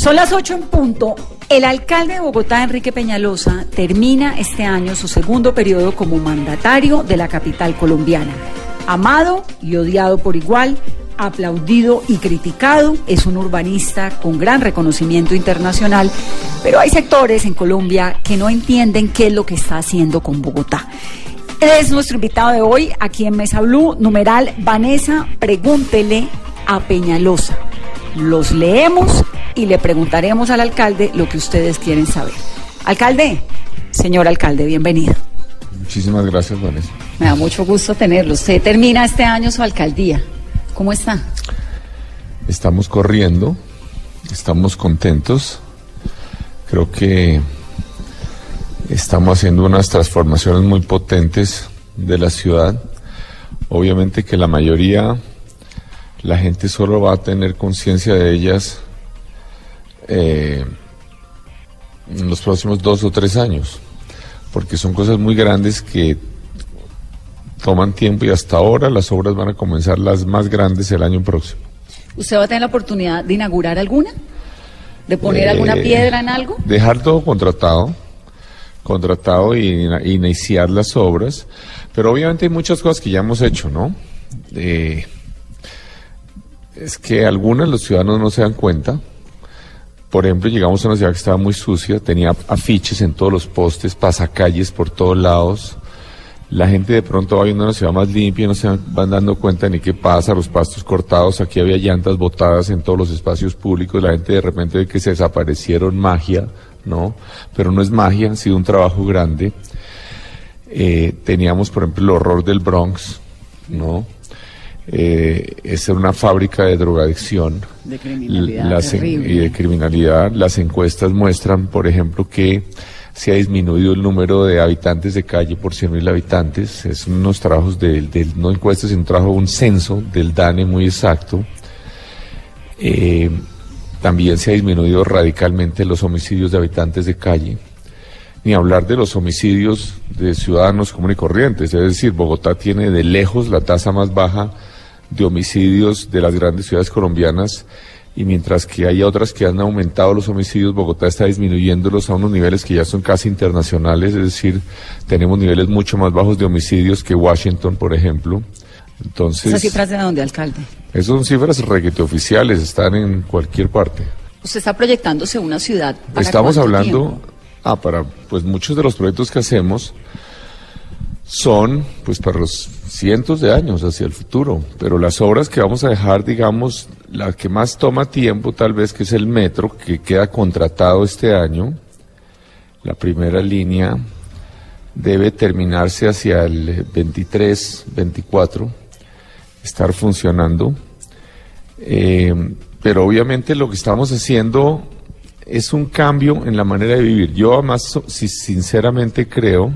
Son las 8 en punto. El alcalde de Bogotá, Enrique Peñalosa, termina este año su segundo periodo como mandatario de la capital colombiana. Amado y odiado por igual, aplaudido y criticado, es un urbanista con gran reconocimiento internacional, pero hay sectores en Colombia que no entienden qué es lo que está haciendo con Bogotá. Es nuestro invitado de hoy aquí en Mesa Blue, numeral Vanessa, pregúntele a Peñalosa. Los leemos y le preguntaremos al alcalde lo que ustedes quieren saber. Alcalde, señor alcalde, bienvenido. Muchísimas gracias, Vanessa. Me da mucho gusto tenerlo. Usted termina este año su alcaldía. ¿Cómo está? Estamos corriendo, estamos contentos. Creo que estamos haciendo unas transformaciones muy potentes de la ciudad. Obviamente que la mayoría, la gente solo va a tener conciencia de ellas eh, en los próximos dos o tres años, porque son cosas muy grandes que toman tiempo y hasta ahora las obras van a comenzar las más grandes el año próximo. ¿Usted va a tener la oportunidad de inaugurar alguna? ¿De poner Eh, alguna piedra en algo? Dejar todo contratado, contratado y iniciar las obras, pero obviamente hay muchas cosas que ya hemos hecho, ¿no? Eh, es que algunas los ciudadanos no se dan cuenta. Por ejemplo, llegamos a una ciudad que estaba muy sucia, tenía afiches en todos los postes, pasacalles por todos lados. La gente de pronto va viendo una ciudad más limpia y no se van dando cuenta ni qué pasa, los pastos cortados, aquí había llantas botadas en todos los espacios públicos, la gente de repente ve que se desaparecieron magia, ¿no? Pero no es magia, ha sido un trabajo grande. Eh, teníamos, por ejemplo, el horror del Bronx, ¿no? Eh, es una fábrica de drogadicción De criminalidad las en- terrible. y de criminalidad. Las encuestas muestran, por ejemplo, que se ha disminuido el número de habitantes de calle por 100.000 habitantes. Es unos trabajos del, del- no encuestas, sino un trabajo, un censo del DANE muy exacto. Eh, también se ha disminuido radicalmente los homicidios de habitantes de calle. Ni hablar de los homicidios de ciudadanos comunes y corrientes. Es decir, Bogotá tiene de lejos la tasa más baja de homicidios de las grandes ciudades colombianas y mientras que hay otras que han aumentado los homicidios, Bogotá está disminuyéndolos a unos niveles que ya son casi internacionales, es decir, tenemos niveles mucho más bajos de homicidios que Washington, por ejemplo. Entonces, ¿Esas cifras de dónde, alcalde? esas son cifras requete oficiales, están en cualquier parte. Usted está proyectándose una ciudad. ¿para Estamos hablando, tiempo? ah, para, pues muchos de los proyectos que hacemos son, pues para los cientos de años hacia el futuro, pero las obras que vamos a dejar, digamos, la que más toma tiempo tal vez, que es el metro, que queda contratado este año, la primera línea debe terminarse hacia el 23, 24, estar funcionando. Eh, pero obviamente lo que estamos haciendo es un cambio en la manera de vivir. Yo además, sinceramente creo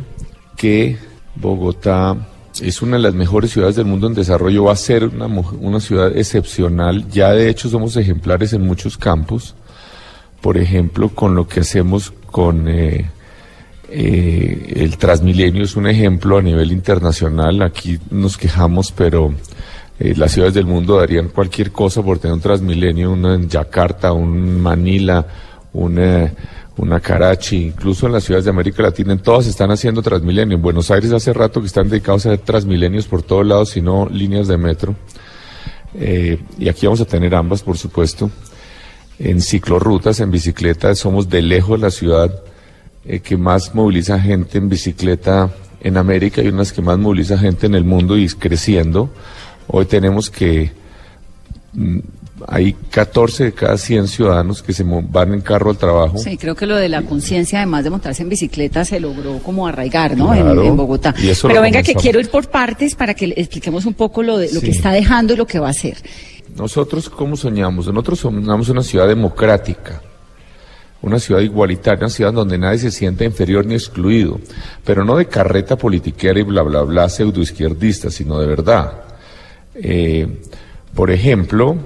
que Bogotá es una de las mejores ciudades del mundo en desarrollo, va a ser una, una ciudad excepcional. Ya de hecho somos ejemplares en muchos campos. Por ejemplo, con lo que hacemos con eh, eh, el Transmilenio es un ejemplo a nivel internacional. Aquí nos quejamos, pero eh, las ciudades del mundo darían cualquier cosa por tener un Transmilenio, una en Yakarta, un Manila, una, una Karachi, incluso en las ciudades de América Latina, en todas están haciendo Transmilenio. En Buenos Aires hace rato que están dedicados a hacer Transmilenios por todos lados, sino líneas de metro. Eh, y aquí vamos a tener ambas, por supuesto. En ciclorrutas, en bicicleta, somos de lejos la ciudad eh, que más moviliza gente en bicicleta en América y unas que más moviliza gente en el mundo y creciendo. Hoy tenemos que mm, hay 14 de cada 100 ciudadanos que se van en carro al trabajo. Sí, creo que lo de la conciencia, además de montarse en bicicleta, se logró como arraigar, ¿no? Claro, en, Bogotá. Pero venga, que quiero ir por partes para que le expliquemos un poco lo, de, lo Sí. que está dejando y lo que va a hacer. Nosotros, ¿cómo soñamos? Nosotros soñamos una ciudad democrática, una ciudad igualitaria, una ciudad donde nadie se sienta inferior ni excluido, pero no de carreta politiquera y bla, bla, bla, pseudoizquierdista, sino de verdad. Eh, por ejemplo,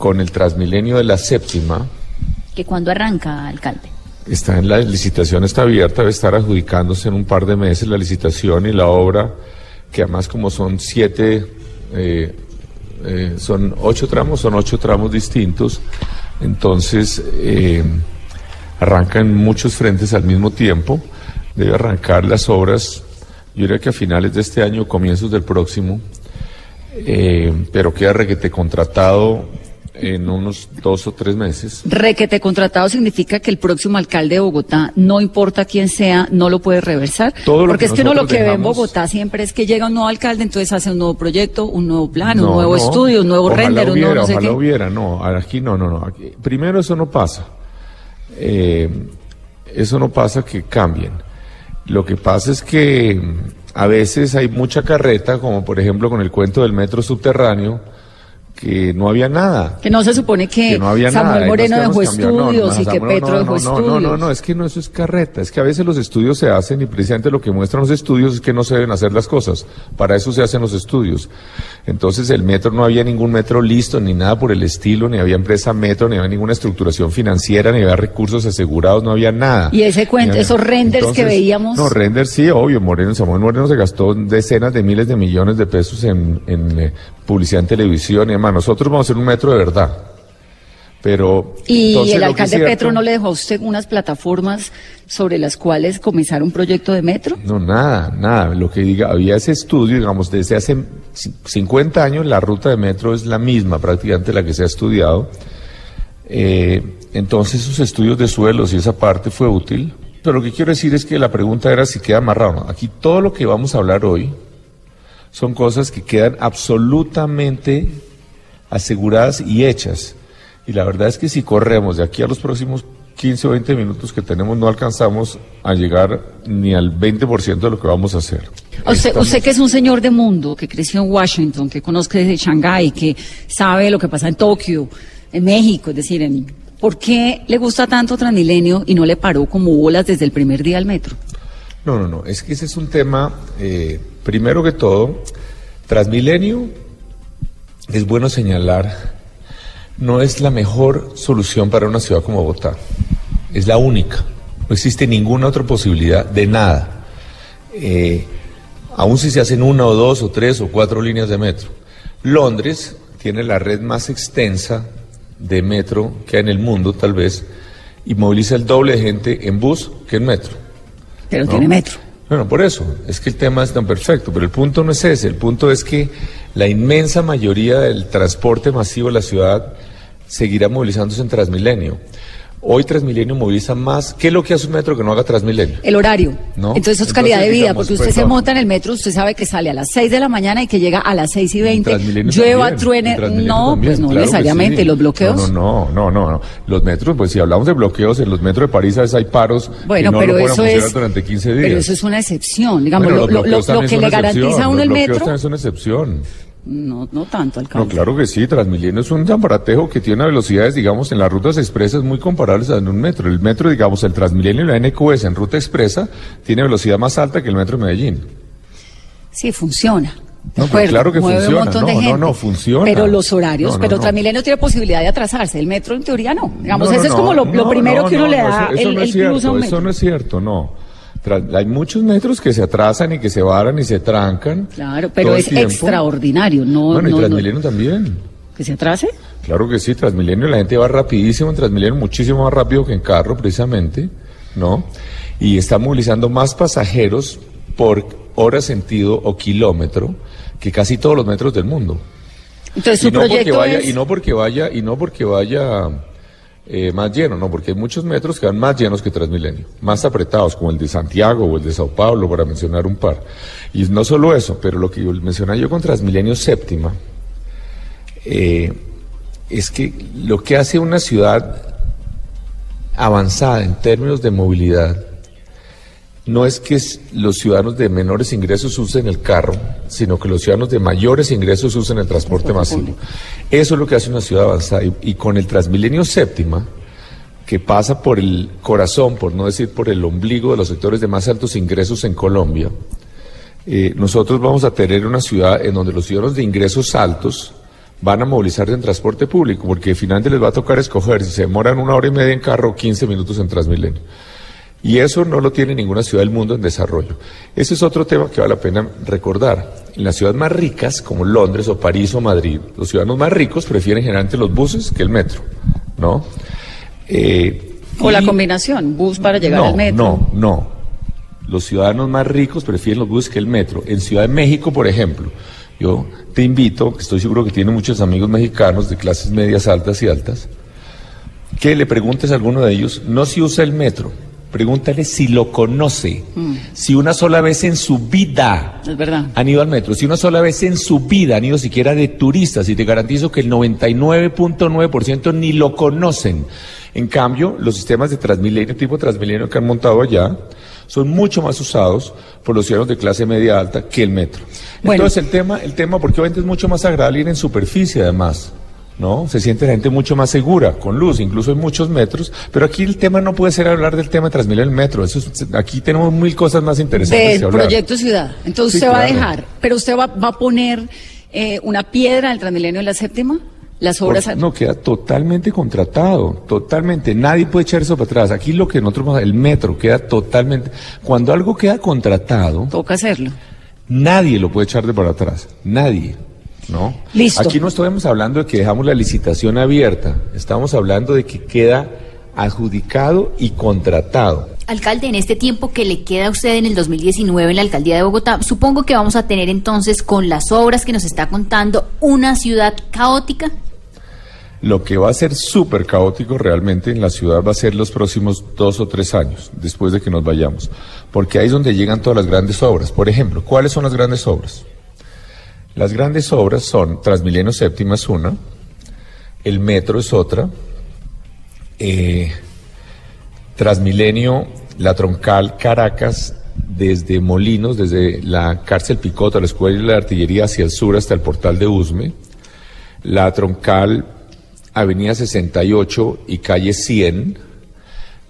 con el Transmilenio de la Séptima, ¿Que cuando arranca, alcalde? está en la licitación, está abierta, debe estar adjudicándose en un par de meses la licitación y la obra, que además como son siete, eh, eh, son ocho tramos, son ocho tramos distintos, entonces eh, arrancan muchos frentes al mismo tiempo, debe arrancar las obras, yo diría que a finales de este año, comienzos del próximo, eh, pero queda requete contratado en unos dos o tres meses. Requete contratado significa que el próximo alcalde de Bogotá, no importa quién sea, no lo puede reversar. Todo Porque que es que uno lo que ve en Bogotá siempre es que llega un nuevo alcalde, entonces hace un nuevo proyecto, un nuevo plan, No, un nuevo no. estudio, un nuevo Ojalá render, un nuevo no sé ojalá qué. hubiera, no, aquí no, no, no. aquí- primero eso no pasa. Eh, eso no pasa que cambien. Lo que pasa es que mm, a veces hay mucha carreta, como por ejemplo con el cuento del metro subterráneo, que no había nada. Que no se supone que, que no había Samuel nada. Moreno dejó. No, no, estudios y que Petro dejó estudios. No, no, no, es que no, eso es carreta. Es que a veces los estudios se hacen y precisamente lo que muestran los estudios es que no se deben hacer las cosas. Para eso se hacen los estudios. Entonces el metro no había ningún metro listo, ni nada por el estilo, ni había empresa metro, ni había ninguna estructuración financiera, ni había recursos asegurados, no había nada. Y ese cuento, había- esos renders que veíamos. No, renders sí, obvio. Moreno, Samuel Moreno se gastó decenas de miles de millones de pesos en, en, eh, publicidad en televisión y demás. Nosotros vamos a hacer un metro de verdad. Pero. Y entonces, el alcalde cierto- Petro no le dejó a usted unas plataformas sobre las cuales comenzar un proyecto de metro. No, nada, nada. Lo que diga, había ese estudio, digamos, desde hace c- 50 años la ruta de metro es la misma, prácticamente la que se ha estudiado. Eh, entonces, esos estudios de suelos y esa parte fue útil. Pero lo que quiero decir es que la pregunta era si queda amarrado. o no. Aquí todo lo que vamos a hablar hoy son cosas que quedan absolutamente aseguradas y hechas. Y la verdad es que si corremos de aquí a los próximos 15 o 20 minutos que tenemos, no alcanzamos a llegar ni al 20% de lo que vamos a hacer. Usted, Estamos- usted que es un señor de mundo, que creció en Washington, que conoce de Shanghái, que sabe lo que pasa en Tokio, en México, es decir, en, ¿por qué le gusta tanto Transmilenio y no le paró como bolas desde el primer día al metro? No, no, no. Es que ese es un tema, eh, primero que todo, Transmilenio, es bueno señalar, no es la mejor solución para una ciudad como Bogotá. Es la única. No existe ninguna otra posibilidad de nada. Eh, aun si se hacen una o dos o tres o cuatro líneas de metro. Londres tiene la red más extensa de metro que hay en el mundo, tal vez, y moviliza el doble de gente en bus que en metro. Pero ¿no? tiene metro. Bueno, por eso, es que el tema es tan perfecto, pero el punto no es ese, el punto es que la inmensa mayoría del transporte masivo de la ciudad seguirá movilizándose en Transmilenio. Hoy Transmilenio moviliza más. ¿Qué es lo que hace un metro que no haga Transmilenio? El horario. No. Entonces eso es Entonces, calidad de vida, porque usted pues, se no. monta en el metro, usted sabe que sale a las 6 de la mañana y que llega a las 6 y 20. Transmilenio Llueva, truene. No, también, pues no claro necesariamente. sí. ¿Y los bloqueos? No, no, no, no, no. Los metros, pues si hablamos de bloqueos, en los metros de París a veces hay paros Bueno, que no pero lo eso es. durante 15 días. Pero eso es una excepción. Digamos, Bueno, lo, los que le garantiza a uno el los bloqueos metro. también son una excepción. No, no tanto, No, alcalde. claro que sí, Transmilenio es un aparatejo que tiene velocidades, digamos, en las rutas expresas muy comparables a un metro. El metro, digamos, el Transmilenio y la NQS en ruta expresa tiene velocidad más alta que el metro de Medellín. Sí, funciona. No, pues claro que mueve un funciona. montón de No, no, gente. no, funciona. Pero los horarios, No, no, pero no. Transmilenio tiene posibilidad de atrasarse. El metro en teoría no. Digamos, No, no, ese es no, como lo, lo no, primero no, que uno no, le no, da eso- eso el, no el es plus a un Eso metro. no es cierto, no. Hay muchos metros que se atrasan y que se varan y se trancan. Claro, pero es extraordinario, no, Bueno, y no, no- Transmilenio también. que se atrase. Claro que sí, Transmilenio, la gente va rapidísimo en Transmilenio, muchísimo más rápido que en carro, precisamente, ¿no? Y está movilizando más pasajeros por hora sentido o kilómetro que casi todos los metros del mundo. Entonces su y no porque vaya, es y no porque vaya, y no porque vaya eh, más lleno, no, porque hay muchos metros que van más llenos que Transmilenio, más apretados, como el de Santiago o el de Sao Paulo, para mencionar un par. Y no solo eso, pero lo que yo mencioné yo con Transmilenio séptima, eh, es que lo que hace una ciudad avanzada en términos de movilidad no es que los ciudadanos de menores ingresos usen el carro, sino que los ciudadanos de mayores ingresos usen el transporte masivo. Eso es lo que hace una ciudad avanzada. Y, y con el Transmilenio Séptima, que pasa por el corazón, por no decir por el ombligo de los sectores de más altos ingresos en Colombia, eh, nosotros vamos a tener una ciudad en donde los ciudadanos de ingresos altos van a movilizarse en transporte público, porque finalmente les va a tocar escoger si se demoran una hora y media en carro o 15 minutos en Transmilenio. Y eso no lo tiene ninguna ciudad del mundo en desarrollo. Ese es otro tema que vale la pena recordar. En las ciudades más ricas, como Londres o París o Madrid, los ciudadanos más ricos prefieren generalmente los buses que el metro, ¿no? Eh, O la combinación, bus para llegar no, al metro. No, no. Los ciudadanos más ricos prefieren los buses que el metro. En Ciudad de México, por ejemplo, yo te invito, que estoy seguro que tiene muchos amigos mexicanos de clases medias altas y altas, que le preguntes a alguno de ellos, no si usa el metro, pregúntale si lo conoce, si una sola vez en su vida Es verdad. han ido al metro, si una sola vez en su vida han ido siquiera de turistas, y te garantizo que el 99.9% ni lo conocen. En cambio, los sistemas de Transmilenio, tipo Transmilenio que han montado allá, son mucho más usados por los ciudadanos de clase media alta que el metro. Bueno. Entonces el tema, el tema, porque obviamente es mucho más agradable ir en superficie además. ¿No? Se siente la gente mucho más segura, con luz, incluso en muchos metros, pero aquí el tema no puede ser hablar del tema de Transmilenio en el metro. Eso es- aquí tenemos mil cosas más interesantes Del proyecto Ciudad. Entonces Sí, usted va a dejar, pero usted va, va a poner eh, una piedra el Transmilenio en la séptima, las Por- obras. no, queda totalmente contratado, totalmente. Nadie puede echar eso para atrás. Aquí lo que nosotros vamos a- el metro queda totalmente. Cuando algo queda contratado, Toca hacerlo. nadie lo puede echar de para atrás. Nadie. ¿No? Listo. Aquí no estamos hablando de que dejamos la licitación abierta. Estamos hablando de que queda adjudicado y contratado. Alcalde, en este tiempo que le queda a usted en el 2019 en la alcaldía de Bogotá, supongo que vamos a tener entonces, con las obras que nos está contando, una ciudad caótica. Lo que va a ser súper caótico realmente en la ciudad va a ser los próximos dos o tres años, después de que nos vayamos. Porque ahí es donde llegan todas las grandes obras. Por ejemplo, ¿cuáles son las grandes obras? Las grandes obras son Transmilenio Séptima es una, el metro es otra, eh, Transmilenio, la troncal Caracas, desde Molinos, desde la cárcel Picota, la escuela de la artillería hacia el sur hasta el portal de Usme, la troncal Avenida 68 y calle 100,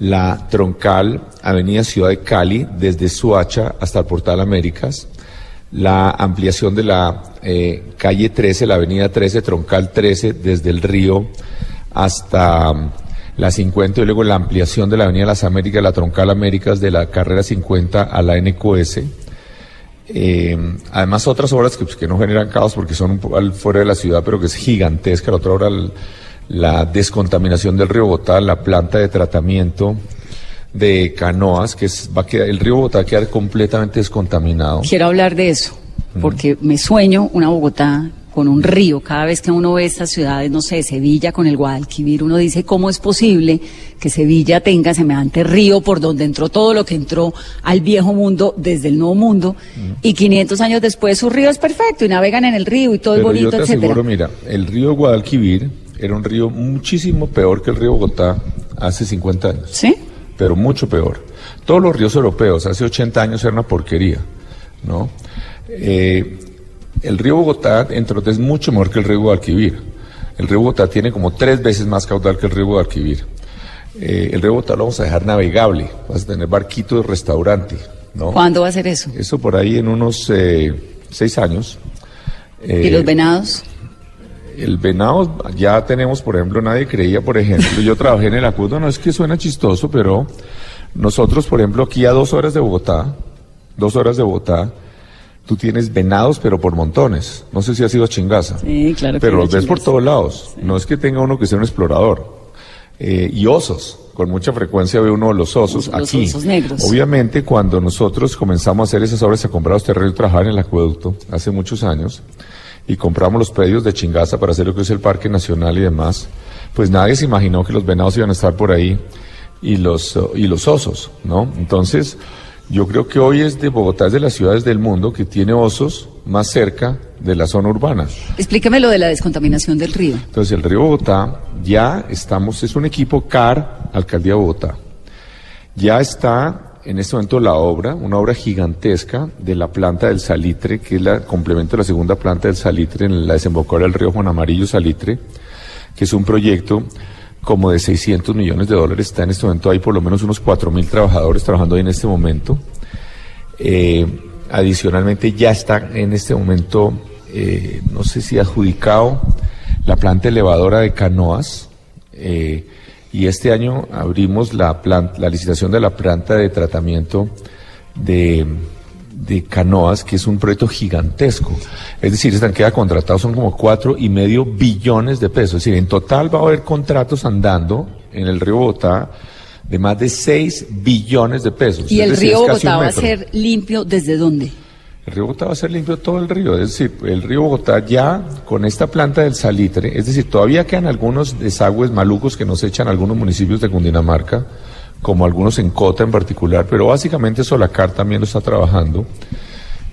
la troncal Avenida Ciudad de Cali desde Suacha hasta el Portal Américas, la ampliación de la eh, calle 13, la Avenida 13, troncal 13 desde el río hasta mm, la 50 y luego la ampliación de la Avenida Las Américas, la troncal Américas de la carrera 50 a la NQS. Eh, además, otras obras que, pues, que no generan caos porque son un poco fuera de la ciudad, pero que es gigantesca. La otra obra, la descontaminación del río Bogotá, la planta de tratamiento de canoas, que es, va a quedar, el río Bogotá va a quedar completamente descontaminado. Quiero hablar de eso, porque me sueño una Bogotá con un río. Cada vez que uno ve estas ciudades, no sé, Sevilla con el Guadalquivir, uno dice cómo es posible que Sevilla tenga semejante río por donde entró todo lo que entró al viejo mundo desde el nuevo mundo y 500 años después su río es perfecto y navegan en el río y todo es Pero bonito, yo te etcétera. aseguro, mira, el río Guadalquivir era un río muchísimo peor que el río Bogotá hace 50 años. ¿Sí? Pero mucho peor. Todos los ríos europeos hace 80 años eran una porquería, ¿no? Eh, el río Bogotá, entre otros, es mucho mejor que el río Guadalquivir. El río Bogotá tiene como tres veces más caudal que el río Guadalquivir. Eh, el río Bogotá lo vamos a dejar navegable, vas a tener barquito de restaurante, ¿no? ¿Cuándo va a ser eso? Eso por ahí en unos eh, seis años. ¿Y Eh, los venados? El venado, ya tenemos, por ejemplo, nadie creía, por ejemplo, yo trabajé en el acuerdo, no es que suena chistoso, pero nosotros, por ejemplo, aquí a dos horas de Bogotá, dos horas de Bogotá, tú tienes venados, pero por montones. No sé si ha sido chingaza. Sí, claro que Pero los ves por todos lados. No es que tenga uno que sea un explorador. Eh, y osos. Con mucha frecuencia ve uno los osos Los aquí. osos negros. Obviamente, cuando nosotros comenzamos a hacer esas obras, a comprar los terrenos y trabajar en el acueducto, hace muchos años, y compramos los predios de Chingaza para hacer lo que es el Parque Nacional y demás, pues nadie se imaginó que los venados iban a estar por ahí y los, y los osos, ¿no? Entonces, yo creo que hoy es de Bogotá, es de las ciudades del mundo que tiene osos más cerca de la zona urbana. Explíqueme lo de la descontaminación del río. Entonces, el río Bogotá ya estamos, es un equipo CAR, Alcaldía de Bogotá. Ya está en este momento la obra, una obra gigantesca de la planta del salitre, que es el complemento de la segunda planta del salitre en la desembocadura del río Juan Amarillo Salitre, que es un proyecto como de 600 millones de dólares. Está en este momento, hay por lo menos unos 4 mil trabajadores trabajando ahí en este momento. Eh, adicionalmente ya está en este momento, eh, no sé si adjudicado, la planta elevadora de canoas. Eh, y este año abrimos la, planta, la licitación de la planta de tratamiento de, de canoas, que es un proyecto gigantesco. Es decir, están queda contratados son como cuatro y medio billones de pesos. Es decir, en total va a haber contratos andando en el río Bogotá de más de 6 billones de pesos. ¿Y el decir, río Bogotá va a ser limpio desde dónde? El río Bogotá va a ser limpio todo el río, es decir, el río Bogotá ya con esta planta del salitre, es decir, todavía quedan algunos desagües malucos que nos echan algunos municipios de Cundinamarca, como algunos en Cota en particular, pero básicamente Solacar también lo está trabajando,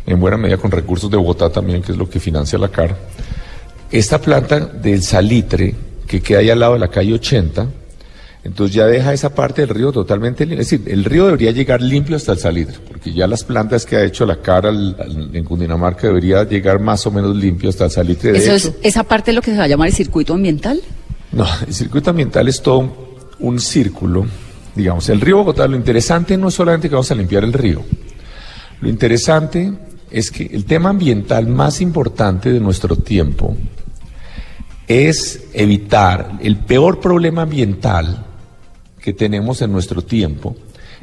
en buena medida con recursos de Bogotá también, que es lo que financia la CAR. Esta planta del salitre, que queda ahí al lado de la calle 80, entonces ya deja esa parte del río totalmente limpia. Es decir, el río debería llegar limpio hasta el salitre, porque ya las plantas que ha hecho la cara en Cundinamarca debería llegar más o menos limpio hasta el salitre. De Eso hecho, es, ¿Esa parte es lo que se va a llamar el circuito ambiental? no, el circuito ambiental es todo un, un círculo. Digamos, el río Bogotá, lo interesante no es solamente que vamos a limpiar el río. Lo interesante es que el tema ambiental más importante de nuestro tiempo es evitar el peor problema ambiental que tenemos en nuestro tiempo,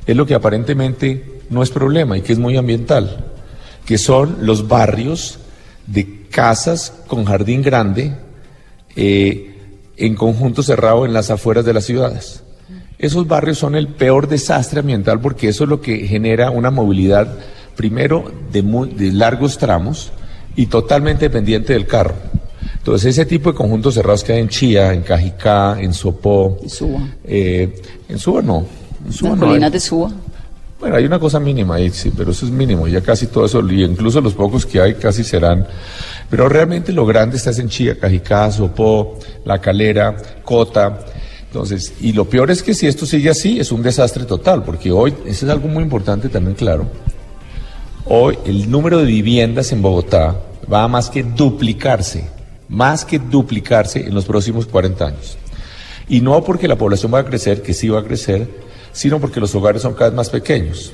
es lo que aparentemente no es problema y que es muy ambiental, que son los barrios de casas con jardín grande eh, en conjunto cerrado en las afueras de las ciudades. Esos barrios son el peor desastre ambiental porque eso es lo que genera una movilidad, primero, de, de largos tramos y totalmente dependiente del carro. Entonces, ese tipo de conjuntos cerrados que hay en Chía, en Cajicá, en Sopó, En Suba. eh, en Suba no. En Suba no colinas de Suba. Bueno, hay una cosa mínima ahí, sí, pero eso es mínimo. Ya casi todo eso, y incluso los pocos que hay casi serán. Pero realmente lo grande está en Chía, Cajicá, Sopó, La Calera, Cota. Entonces, y lo peor es que si esto sigue así, es un desastre total, porque hoy, eso es algo muy importante también, claro. Hoy el número de viviendas en Bogotá va a más que duplicarse, más que duplicarse en los próximos 40 años. Y no porque la población va a crecer, que sí va a crecer, sino porque los hogares son cada vez más pequeños.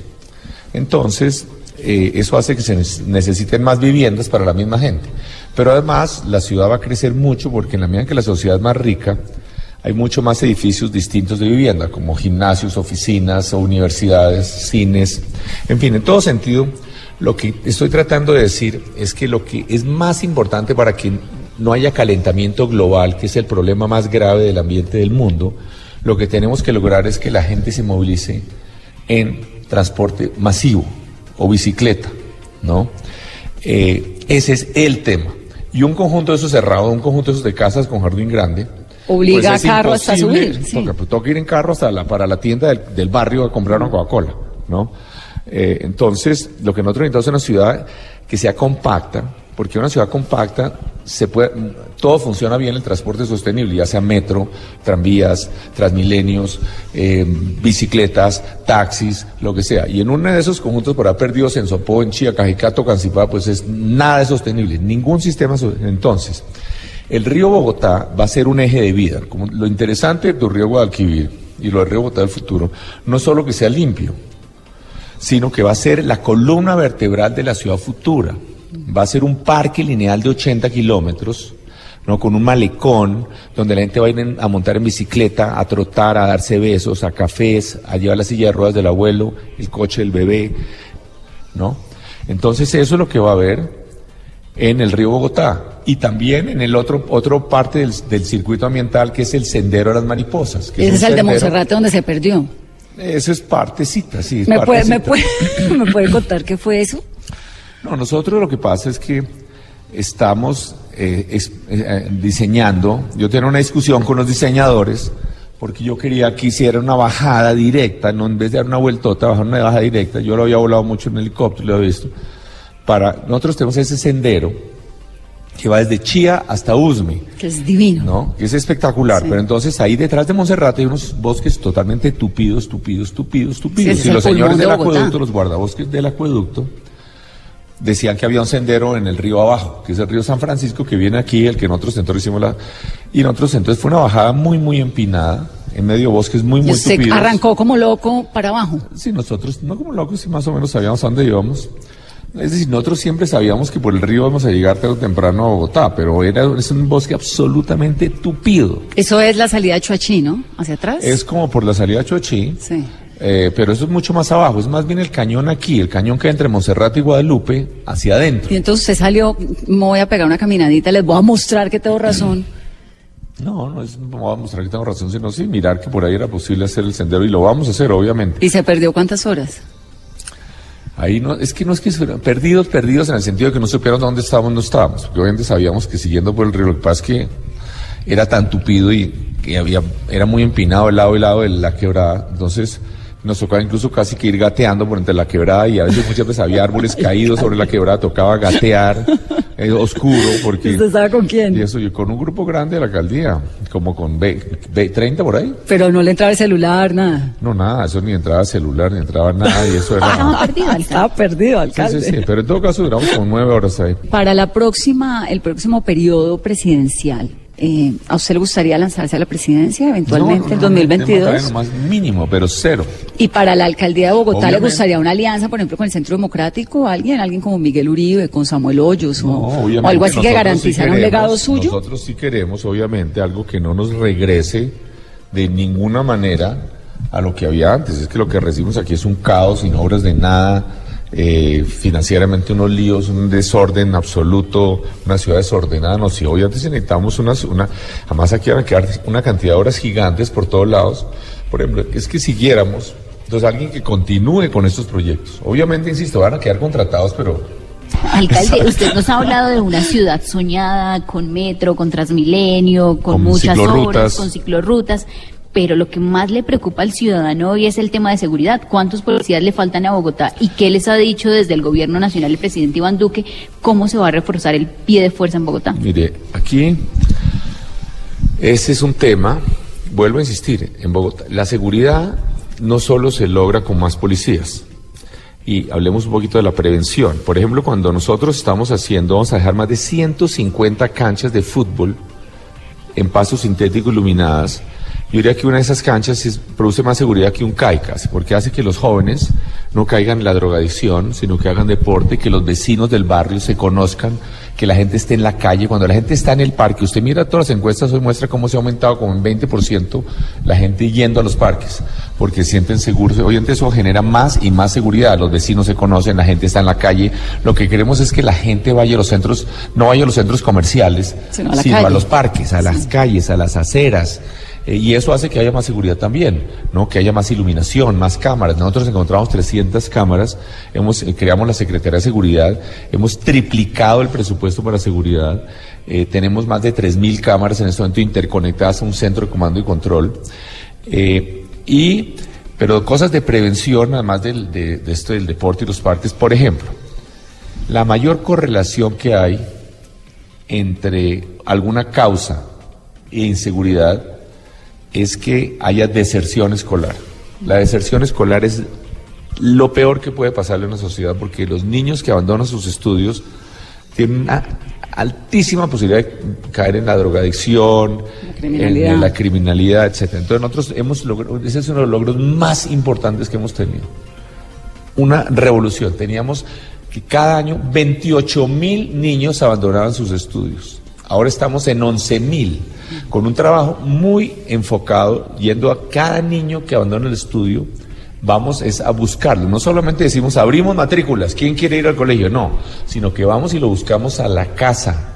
Entonces, eh, eso hace que se necesiten más viviendas para la misma gente. Pero además, la ciudad va a crecer mucho porque en la medida que la sociedad es más rica, hay mucho más edificios distintos de vivienda, como gimnasios, oficinas, universidades, cines, en fin, en todo sentido, lo que estoy tratando de decir es que lo que es más importante para que no haya calentamiento global, que es el problema más grave del ambiente del mundo, lo que tenemos que lograr es que la gente se movilice en transporte masivo o bicicleta, ¿no? Eh, ese es el tema. Y un conjunto de esos cerrados, un conjunto de esos de casas con jardín grande. Obliga pues es a carro hasta subir, sí. Toca, pues, toca ir en carro hasta la, para la tienda del, del barrio a comprar una Coca-Cola, ¿no? Eh, entonces, lo que nosotros necesitamos es una ciudad que sea compacta, porque una ciudad compacta se puede, todo funciona bien el transporte sostenible, ya sea metro, tranvías, transmilenios, eh, bicicletas, taxis, lo que sea. Y en uno de esos conjuntos por ahí perdidos en Sopó, en Chía, Cajicato, Cancipá, pues es nada de sostenible, ningún sistema. Entonces, el río Bogotá va a ser un eje de vida. Lo interesante del río Guadalquivir y lo del río Bogotá del futuro, no es solo que sea limpio, sino que va a ser la columna vertebral de la ciudad futura. Va a ser un parque lineal de 80 kilómetros, ¿no? con un malecón, donde la gente va a ir a montar en bicicleta, a trotar, a darse besos, a cafés, a llevar la silla de ruedas del abuelo, el coche del bebé, ¿no? Entonces eso es lo que va a haber en el río Bogotá y también en el otro, otro parte del, del circuito ambiental que es el Sendero de las Mariposas. que Ese es el de Monserrate donde se perdió. Eso es partecita, sí. es ¿Me puede, me, puede, ¿Me puede contar qué fue eso? No, nosotros lo que pasa es que estamos eh, es- eh, diseñando, yo tengo una discusión con los diseñadores, porque yo quería que hiciera una bajada directa, no en vez de dar una vueltota, bajar una bajada directa, yo lo había volado mucho en helicóptero, lo he visto, para, nosotros tenemos ese sendero, que va desde Chía hasta Usme. Que es divino. ¿no? Que es espectacular. Sí. Pero entonces ahí detrás de Monserrate hay unos bosques totalmente tupidos, tupidos, tupidos, Sí, tupidos. ese y los señores de del acueducto, los guardabosques del acueducto, decían que había un sendero en el río abajo, que es el río San Francisco, que viene aquí, el que nosotros entonces hicimos la... Y nosotros entonces fue una bajada muy, muy empinada, en medio de bosques muy, muy Se tupidos. arrancó como loco para abajo. Sí, nosotros, no como locos, sí más o menos sabíamos a dónde íbamos. Es decir, nosotros siempre sabíamos que por el río íbamos a llegar tarde o temprano a Bogotá, pero era, es un bosque absolutamente tupido. Eso es la salida de Chuachí, ¿no? Hacia atrás. Es como por la salida a Chochí, Sí. Eh, pero eso es mucho más abajo, es más bien el cañón aquí, el cañón que hay entre Monserrate y Guadalupe, hacia adentro. Y entonces usted salió, me voy a pegar una caminadita, les voy a mostrar que tengo razón. No, no es, no voy a mostrar que tengo razón, sino sí, mirar que por ahí era posible hacer el sendero y lo vamos a hacer, obviamente. ¿Y se perdió cuántas horas? Ahí no, es que no es que perdidos, perdidos en el sentido de que no supieron dónde estábamos, no estábamos, porque obviamente sabíamos que siguiendo por el río, lo que pasa es que era tan tupido y que había, era muy empinado el lado y lado de la quebrada, entonces nos tocaba incluso casi que ir gateando por entre la quebrada y a veces muchas veces había árboles caídos sobre la quebrada, tocaba gatear, eh, oscuro, porque... ¿Usted estaba con quién? Y eso, yo con un grupo grande de la alcaldía, como con ve- ve- 30 por ahí. Pero no le entraba el celular, nada. No, nada, eso ni entraba celular, ni entraba nada, y eso era... Estaba perdido, alcalde. Estaba perdido, Sí, alcalde. sí, sí, pero en todo caso duramos como nueve horas ahí. Para la próxima, el próximo periodo presidencial, eh, ¿a usted le gustaría lanzarse a la presidencia eventualmente No, en no, no, 2022? tema más mínimo, pero cero. Y para la alcaldía de Bogotá, ¿le gustaría una alianza, por ejemplo, con el Centro Democrático? ¿Alguien? ¿Alguien como Miguel Uribe, con Samuel Hoyos? o- No, algo así que garantizara sí un legado suyo? Nosotros sí queremos, obviamente, algo que no nos regrese de ninguna manera a lo que había antes. Es que lo que recibimos aquí es un caos, sin obras de nada, eh, financieramente unos líos, un desorden absoluto, una ciudad desordenada. No, si hoy antes necesitamos una, una, además aquí van a quedar una cantidad de obras gigantes por todos lados. Por ejemplo, es que siguiéramos, entonces alguien que continúe con estos proyectos. Obviamente, insisto, van a quedar contratados, pero Alcalde, usted nos ha hablado de una ciudad soñada con metro, con Transmilenio, con, Con muchas ciclorrutas. obras, con ciclorrutas, pero lo que más le preocupa al ciudadano hoy es el tema de seguridad. ¿Cuántos policías le faltan a Bogotá? ¿Y qué les ha dicho desde el gobierno nacional el presidente Iván Duque? ¿Cómo se va a reforzar el pie de fuerza en Bogotá? Mire, aquí ese es un tema, vuelvo a insistir, en Bogotá. La seguridad no solo se logra con más policías. Y hablemos un poquito de la prevención. Por ejemplo, cuando nosotros estamos haciendo, vamos a dejar más de 150 canchas de fútbol en paso sintético iluminadas. Yo diría que una de esas canchas es- produce más seguridad que un CAICAS, porque hace que los jóvenes no caigan en la drogadicción, sino que hagan deporte, que los vecinos del barrio se conozcan, que la gente esté en la calle. Cuando la gente está en el parque, usted mira todas las encuestas, hoy muestra cómo se ha aumentado como en 20% la gente yendo a los parques, porque sienten seguros. Obviamente eso genera más y más seguridad. Los vecinos se conocen, la gente está en la calle. Lo que queremos es que la gente vaya a los centros, no vaya a los centros comerciales, Sino a la sino a calle. los parques, a las calles, a las aceras. Eh, y eso hace que haya más seguridad también, ¿no? Que haya más iluminación, más cámaras. Nosotros encontramos 300 cámaras, hemos, eh, creamos la Secretaría de Seguridad, hemos triplicado el presupuesto para seguridad, eh, tenemos más de 3.000 cámaras en este momento interconectadas a un centro de comando y control. Eh, y, pero cosas de prevención, además del, de, de esto del deporte y los parques, por ejemplo, la mayor correlación que hay entre alguna causa e inseguridad es que haya deserción escolar. La deserción escolar es lo peor que puede pasarle a una sociedad porque los niños que abandonan sus estudios tienen una altísima posibilidad de caer en la drogadicción, criminalidad. en la criminalidad, etcétera. Entonces nosotros hemos logrado, ese es uno de los logros más importantes que hemos tenido. Una revolución. Teníamos que cada año 28 mil niños abandonaban sus estudios. Ahora estamos en 11 mil, con un trabajo muy enfocado, yendo a cada niño que abandona el estudio, vamos es a buscarlo. No solamente decimos abrimos matrículas, ¿quién quiere ir al colegio? No, sino que vamos y lo buscamos a la casa,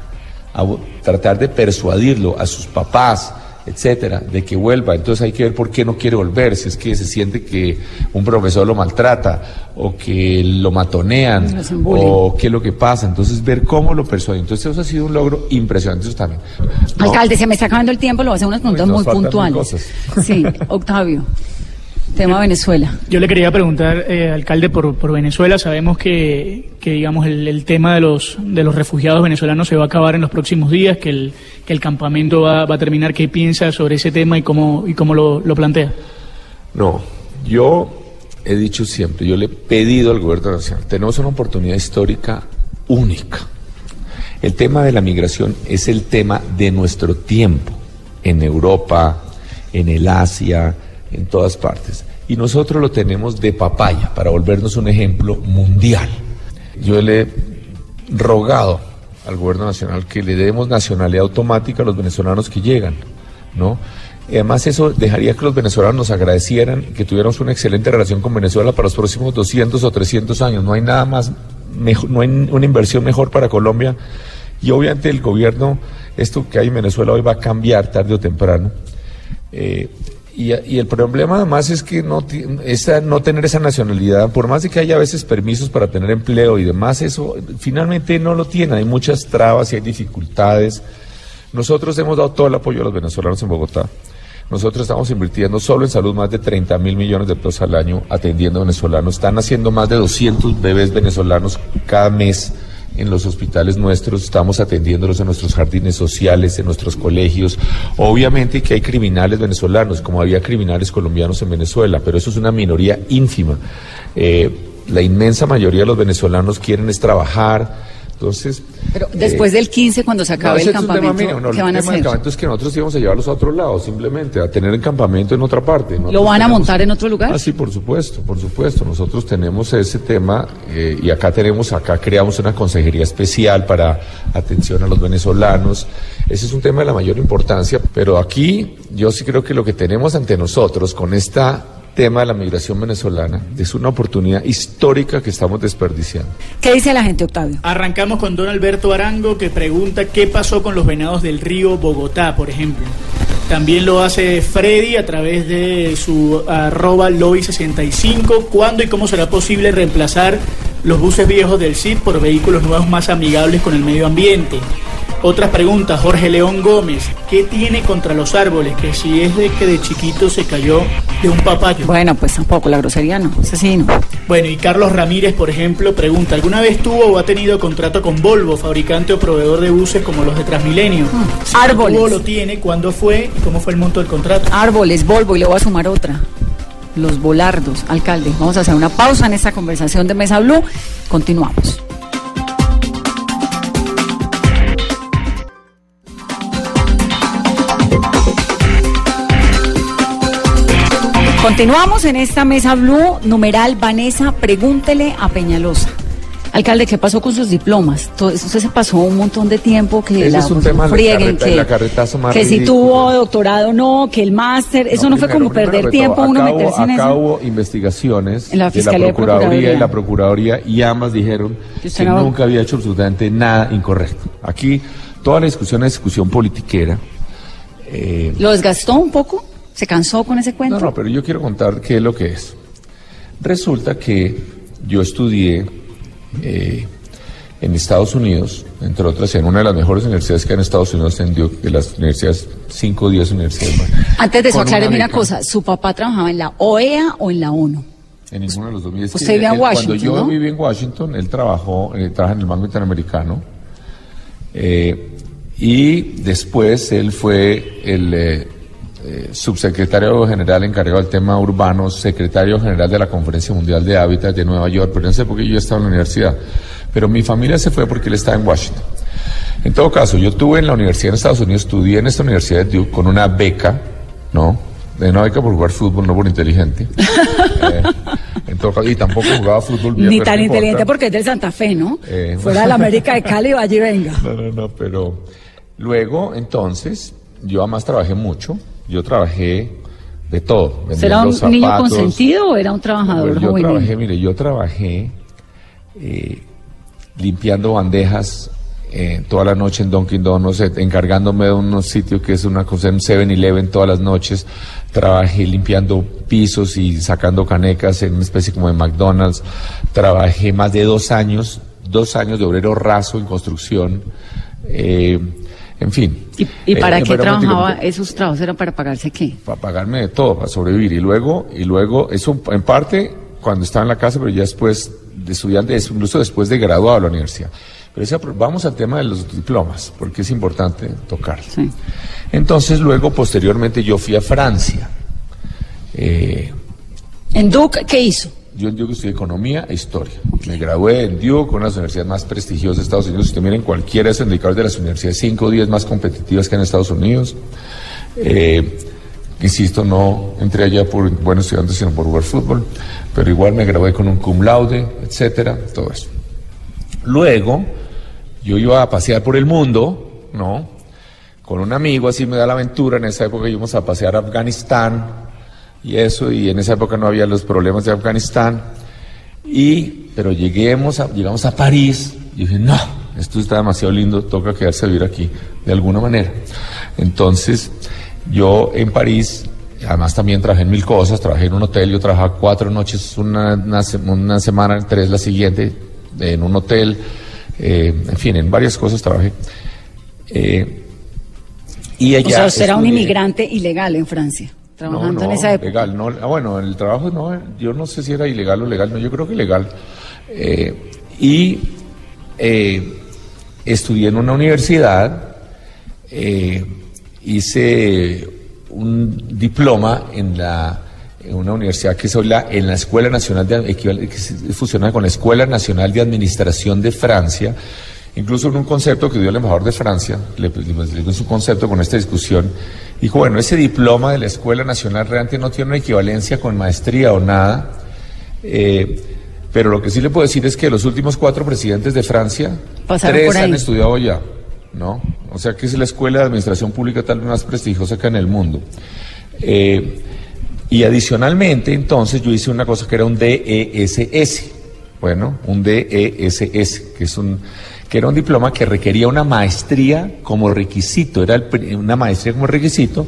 a tratar de persuadirlo a sus papás, etcétera, de que vuelva. Entonces hay que ver por qué no quiere volver, si es que se siente que un profesor lo maltrata o que lo matonean o qué es lo que pasa. Entonces ver cómo lo persuade. Entonces eso ha sido un logro impresionante eso también. No, Alcalde, se me está acabando el tiempo, le voy a hacer unas preguntas nos muy puntuales. Sí, Octavio. Tema Venezuela. Yo le quería preguntar, eh, alcalde, por, por Venezuela. Sabemos que, que digamos, el, el tema de los, de los refugiados venezolanos se va a acabar en los próximos días, que el, que el campamento va, va a terminar. ¿Qué piensa sobre ese tema y cómo, y cómo lo, lo plantea? No, yo he dicho siempre, yo le he pedido al gobierno nacional, tenemos una oportunidad histórica única. El tema de la migración es el tema de nuestro tiempo, en Europa, en el Asia, en todas partes. Y nosotros lo tenemos de papaya para volvernos un ejemplo mundial. Yo le he rogado al gobierno nacional que le demos nacionalidad automática a los venezolanos que llegan, ¿no? Además eso dejaría que los venezolanos nos agradecieran que tuviéramos una excelente relación con Venezuela para los próximos 200 o 300 años. No hay nada más, no hay una inversión mejor para Colombia. Y obviamente el gobierno, esto que hay en Venezuela hoy va a cambiar tarde o temprano. Eh, y, y, el problema además es que no, esa, no tener esa nacionalidad, por más de que haya a veces permisos para tener empleo y demás, eso finalmente no lo tiene. Hay muchas trabas y hay dificultades. Nosotros hemos dado todo el apoyo a los venezolanos en Bogotá. Nosotros estamos invirtiendo solo en salud más de 30 mil millones de pesos al año atendiendo venezolanos. Están haciendo más de 200 bebés venezolanos cada mes en los hospitales nuestros, estamos atendiéndolos en nuestros jardines sociales, en nuestros colegios. Obviamente que hay criminales venezolanos, como había criminales colombianos en Venezuela, pero eso es una minoría ínfima. Eh, la inmensa mayoría de los venezolanos quieren es trabajar. Entonces, pero después eh, del 15, cuando se acabe no, el campamento, mío, no, ¿qué van a hacer? El campamento es que nosotros íbamos a llevarlos a otro lado, simplemente, a tener el campamento en otra parte. Nosotros ¿Lo van a tenemos... montar en otro lugar? Ah, sí, por supuesto, por supuesto. Nosotros tenemos ese tema eh, y acá tenemos, acá creamos una consejería especial para atención a los venezolanos. Ese es un tema de la mayor importancia, pero aquí yo sí creo que lo que tenemos ante nosotros con esta tema de la migración venezolana es una oportunidad histórica que estamos desperdiciando. ¿Qué dice la gente, Octavio? Arrancamos con don Alberto Arango que pregunta qué pasó con los venados del río Bogotá, por ejemplo. También lo hace Freddy a través de su arroba lobby65. ¿Cuándo y cómo será posible reemplazar los buses viejos del CID por vehículos nuevos más amigables con el medio ambiente? Otras preguntas, Jorge León Gómez, ¿qué tiene contra los árboles? Que si es de que de chiquito se cayó de un papayo. Bueno, pues tampoco, la grosería no, asesino. Bueno, y Carlos Ramírez, por ejemplo, pregunta, ¿alguna vez tuvo o ha tenido contrato con Volvo, fabricante o proveedor de buses como los de Transmilenio? Si árboles. Tuvo, lo tiene, ¿cuándo fue y cómo fue el monto del contrato? Árboles, Volvo, y le voy a sumar otra. Los volardos, alcalde. Vamos a hacer una pausa en esta conversación de Mesa Blue. Continuamos. Continuamos en esta mesa blue, numeral Vanessa, pregúntele a Peñalosa. Alcalde, ¿qué pasó con sus diplomas? Todo eso se pasó un montón de tiempo que la es un tema frieguen, carreta- que, la carretazo más que si tuvo doctorado no, que el máster, eso no, fue primero, como perder de tiempo uno meterse en eso. hubo investigaciones En la de la Procuraduría Procuraduría. y la Procuraduría y ambas dijeron Que que, usted no- nunca había hecho absolutamente nada incorrecto. Aquí toda la discusión es discusión politiquera. Eh, ¿Lo desgastó un poco? ¿Se cansó con ese cuento? no, no, pero yo quiero contar qué es lo que es. Resulta que yo estudié eh, en Estados Unidos, entre otras, en una de las mejores universidades que hay en Estados Unidos, en Duke, de las universidades, 5 o 10 universidades. más. Antes de eso, acláreme una cosa, ¿su papá trabajaba en la OEA o en la ONU? En ninguno de los dos. Usted vivía en él- Washington, Cuando yo ¿no? viví en Washington, él trabajó, eh, trabaja en el Banco Interamericano. eh, y después él fue el eh, eh, subsecretario general encargado del tema urbano, secretario general de la Conferencia Mundial de Hábitat de Nueva York, pero no sé por qué yo estaba en la universidad. Pero mi familia se fue porque él estaba en Washington. En todo caso, yo estuve en la universidad en Estados Unidos, estudié en esta universidad de Duke con una beca, ¿no? De una beca por jugar fútbol, no por inteligente. Eh, en todo caso, y tampoco jugaba fútbol bien. Ni tan no importa. inteligente porque es del Santa Fe, ¿no? Eh, Fuera de la América de Cali, y venga. No, no, no, pero luego, entonces, yo además trabajé mucho. Yo trabajé de todo. ¿Será un vendiendo niño zapatos. consentido o era un trabajador Pues yo juvenil? trabajé, mire, yo trabajé eh, limpiando bandejas eh, toda la noche en Dunkin' Donuts, eh, encargándome de unos sitios que es una cosa en 7-Eleven todas las noches. Trabajé limpiando pisos y sacando canecas en una especie como de McDonald's. Trabajé más de dos años, dos años de obrero raso en construcción. Eh, En fin. ¿Y, y para Eh, qué trabajaba? ¿Esos trabajos eran para pagarse qué? para pagarme de todo, para sobrevivir. Y luego, y luego, eso en parte cuando estaba en la casa, pero ya después de estudiante, es- incluso después de graduado de la universidad. Pero esa- vamos al tema de los diplomas, porque es importante tocarlo. Sí. Entonces, luego, posteriormente, yo fui a Francia. Eh, ¿En Duke qué hizo? Yo Duke estudié economía e historia. Me gradué en Duke, una de las universidades más prestigiosas de Estados Unidos. Si usted miren cualquiera de esos indicadores de las universidades 5 o 10 más competitivas que en Estados Unidos. Eh, insisto, no entré allá por buenos estudiantes, sino por jugar fútbol. Pero igual me gradué con un cum laude, etcétera, todo eso. Luego, yo iba a pasear por el mundo, ¿no? Con un amigo, así me da la aventura. En esa época íbamos a pasear a Afganistán y eso, y en esa época no había los problemas de Afganistán. Y, pero lleguemos a, llegamos a París y dije, no, esto está demasiado lindo, toca quedarse a vivir aquí, de alguna manera. Entonces, yo en París, además también trabajé en mil cosas, trabajé en un hotel, yo trabajaba cuatro noches, una, una, se- una semana, tres la siguiente, en un hotel, eh, en fin, en varias cosas trabajé. Eh, y allá o sea, usted era un inmigrante ilegal en Francia, trabajando no, no, en esa época. Legal, no, ah, bueno, el trabajo no, yo no sé si era ilegal o legal, no, yo creo que legal. Eh, y eh, estudié en una universidad, eh, hice un diploma en la en una universidad que es la, en la Escuela Nacional de que fusiona con la Escuela Nacional de Administración de Francia, incluso en un concepto que dio el embajador de Francia, le, le, dio su concepto con esta discusión, dijo, bueno, ese diploma de la Escuela Nacional realmente no tiene una equivalencia con maestría o nada, eh, pero lo que sí le puedo decir es que los últimos cuatro presidentes de Francia, Pasaron tres han estudiado allá, ¿no? O sea que es la escuela de administración pública tal vez más prestigiosa que en el mundo. Eh, y adicionalmente, entonces, yo hice una cosa que era un DESS. Bueno, un DESS, que es un era un diploma que requería una maestría como requisito, era una maestría como requisito,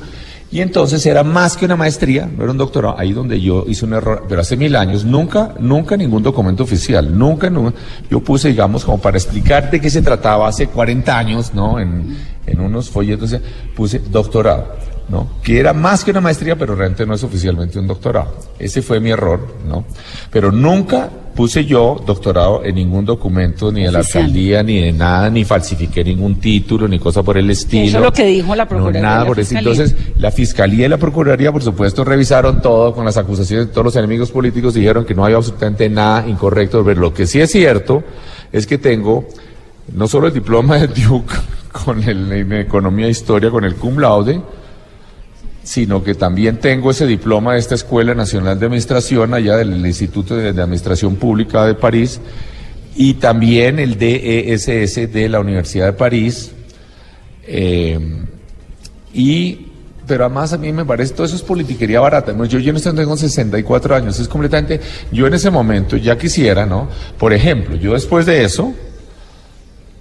y entonces era más que una maestría, no era un doctorado, ahí donde yo hice un error, pero hace mil años, nunca, nunca ningún documento oficial, nunca, nu- yo puse, digamos, como para explicar de qué se trataba hace 40 años, ¿no? En, en unos folletos, puse doctorado. ¿no? Que era más que una maestría, pero realmente no es oficialmente un doctorado. Ese fue mi error, ¿no? Pero nunca puse yo doctorado en ningún documento, ni de la alcaldía, ni de nada, ni falsifiqué ningún título, ni cosa por el estilo. Eso es lo que dijo la No, Procuraduría nada y la por eso. Entonces, la Fiscalía y la Procuraduría, por supuesto, revisaron todo con las acusaciones de todos los enemigos políticos, dijeron que no había absolutamente nada incorrecto. Pero lo que sí es cierto es que tengo no solo el diploma de Duke con el, en Economía e Historia, con el cum laude, sino que también tengo ese diploma de esta Escuela Nacional de Administración, allá del Instituto de, Administración Pública de París, y también el DESS de la Universidad de París. eh, y, pero además a mí me parece, todo eso es politiquería barata. ¿no? Yo, yo no tengo 64 años, es completamente, yo en ese momento ya quisiera, ¿no? Por ejemplo, yo después de eso,